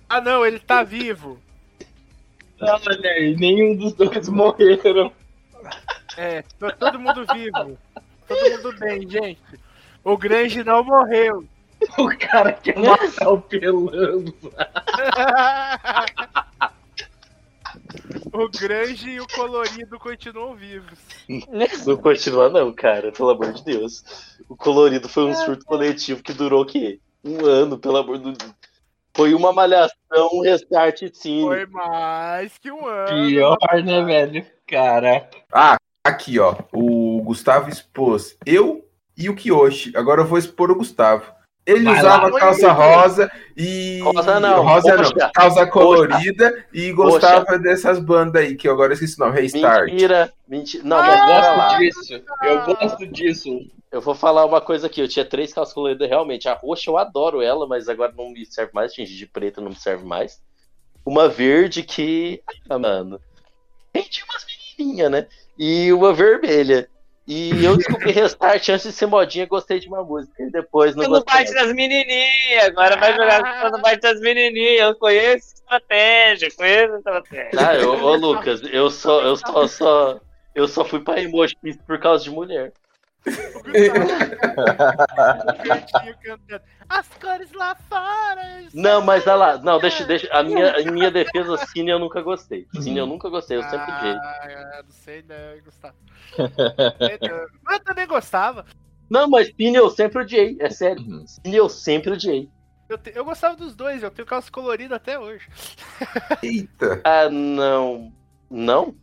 Ah não, ele tá vivo. Olha aí, nenhum dos dois morreram. É, todo mundo vivo. Todo mundo bem, gente. O Grange não morreu. <laughs> O cara quer matar o Pelanza. o Grange e o Colorido continuam vivos. Não continua não, cara, pelo amor de Deus. O colorido foi um surto coletivo que durou o quê? Um ano, pelo amor do Foi uma malhação, um restart sim. Foi mais que um ano. Pior, né, velho? Caraca. Ah, aqui, ó. O Gustavo expôs eu e o Kiyoshi. Agora eu vou expor o Gustavo. Ele Vai usava lá. calça rosa e. Rosa não, Rosa não. roxa. Calça colorida e gostava dessas bandas aí, que eu agora esqueci o nome. Restart. Mentira, mentira. Não, Eu mas bora gosto lá. disso. Eu gosto disso. Eu vou falar uma coisa aqui. Eu tinha três calças coloridas, realmente. A roxa eu adoro ela, mas agora não me serve mais. Tinge de preto não me serve mais. Uma verde que. Ah, mano. Tem umas menininhas, né? E uma vermelha. E eu descobri Restart antes de ser modinha, gostei de uma música. E depois não Eu não gostei. bate das menininhas, agora vai jogar no bate das menininhas. Eu conheço estratégia, conheço estratégia. Ah, eu, ô Lucas, eu só, eu só, só, eu só fui pra emoji por causa de mulher. O Grantinho cantando. As cores lá fora. Não, mas olha lá, não, deixa, deixa. A minha, em minha defesa, Cine eu nunca gostei. Cine eu nunca gostei, eu sempre odiei. Ah, não sei não, Gustavo. Mas eu também gostava. Não, mas Cine eu sempre odiei, é sério. Uhum. Cine eu sempre odiei. Eu, te- eu gostava dos dois, eu tenho calça colorida até hoje. Eita. Ah, não. Não?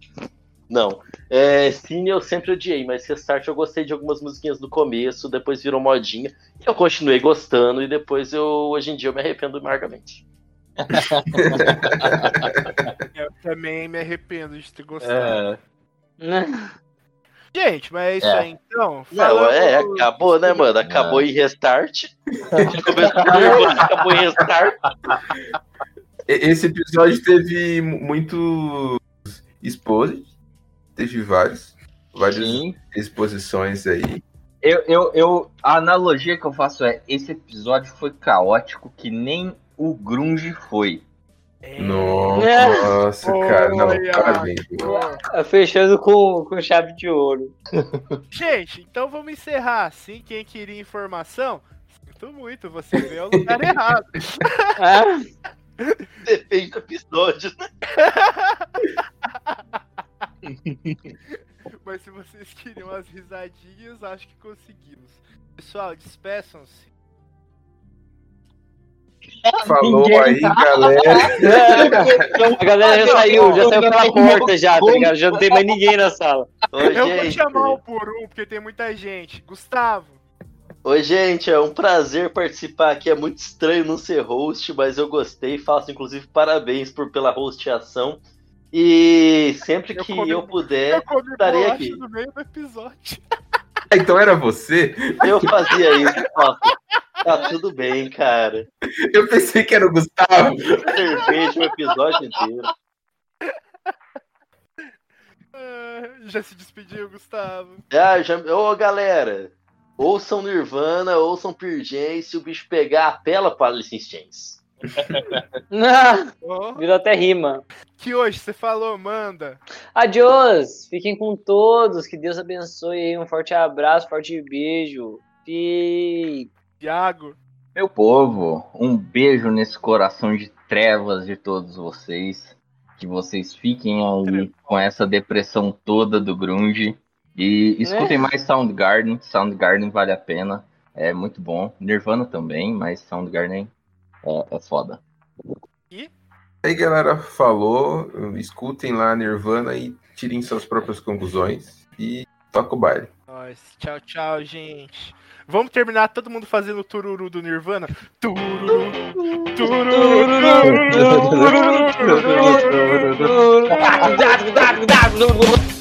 Não. É, Cine eu sempre odiei, mas Restart eu gostei de algumas musiquinhas do começo, depois virou modinha. Eu continuei gostando e depois eu, hoje em dia, eu me arrependo amargamente. <laughs> Eu também me arrependo de ter gostado. É, <laughs> Gente, mas é isso É. aí então. Não, é, acabou, né, mano? Acabou em Restart. Acabou em Restart. <laughs> Esse episódio teve mu- muito exposed. Teve vários. Várias sim. exposições aí. Eu, eu, eu, a analogia que eu faço é: esse episódio foi caótico que nem o Grunge foi. É. Nossa, cara. Não, Olha. parabéns. Tá Fechando com, com chave de ouro. Gente, então vamos encerrar assim. Quem queria informação, sinto muito, você veio ao lugar <laughs> errado. Ah, Depende do episódio, né? <laughs> <laughs> Mas se vocês queriam as risadinhas, acho que conseguimos. Pessoal, despeçam-se. Falou Ninguém- aí, galera. <laughs> a galera já saiu, já saiu pela porta já, tá ligado? Já não tem mais ninguém na sala. Oi, Eu vou gente. chamar um por um, porque tem muita gente. Gustavo. Oi, gente, é um prazer participar aqui. É muito estranho não ser host, mas eu gostei. Faço, inclusive, parabéns por, pela hosteação. E sempre Eu que comi- eu puder, eu estarei aqui. no meio do episódio. <laughs> então era você? Eu fazia isso. Tá tudo bem, cara. Eu pensei que era o Gustavo. Cerveja o episódio inteiro. Ah, Já se despediu, Gustavo. Ah, já... Ô, galera. Ouçam Nirvana, ouçam Pearl Jam. Se o bicho pegar, apela para Alice in Chains. <laughs> Virou até rima. que hoje você falou, manda. Adiós! Fiquem com todos. Que Deus abençoe. Um forte abraço, forte beijo. E Iago. Meu povo, um beijo nesse coração de trevas de todos vocês. Que vocês fiquem aí com essa depressão toda do grunge. E escutem mais Soundgarden. Soundgarden vale a pena. É muito bom. Nirvana também, mas Soundgarden é, é foda. Aí, galera, falou. Escutem lá Nirvana e tirem suas próprias conclusões. E toca o baile. Nós. Tchau, tchau, gente. Vamos terminar todo mundo fazendo o tururu do Nirvana? Tururu, tururu, tururu, tururu, tururu. Cuidado, cuidado, cuidado!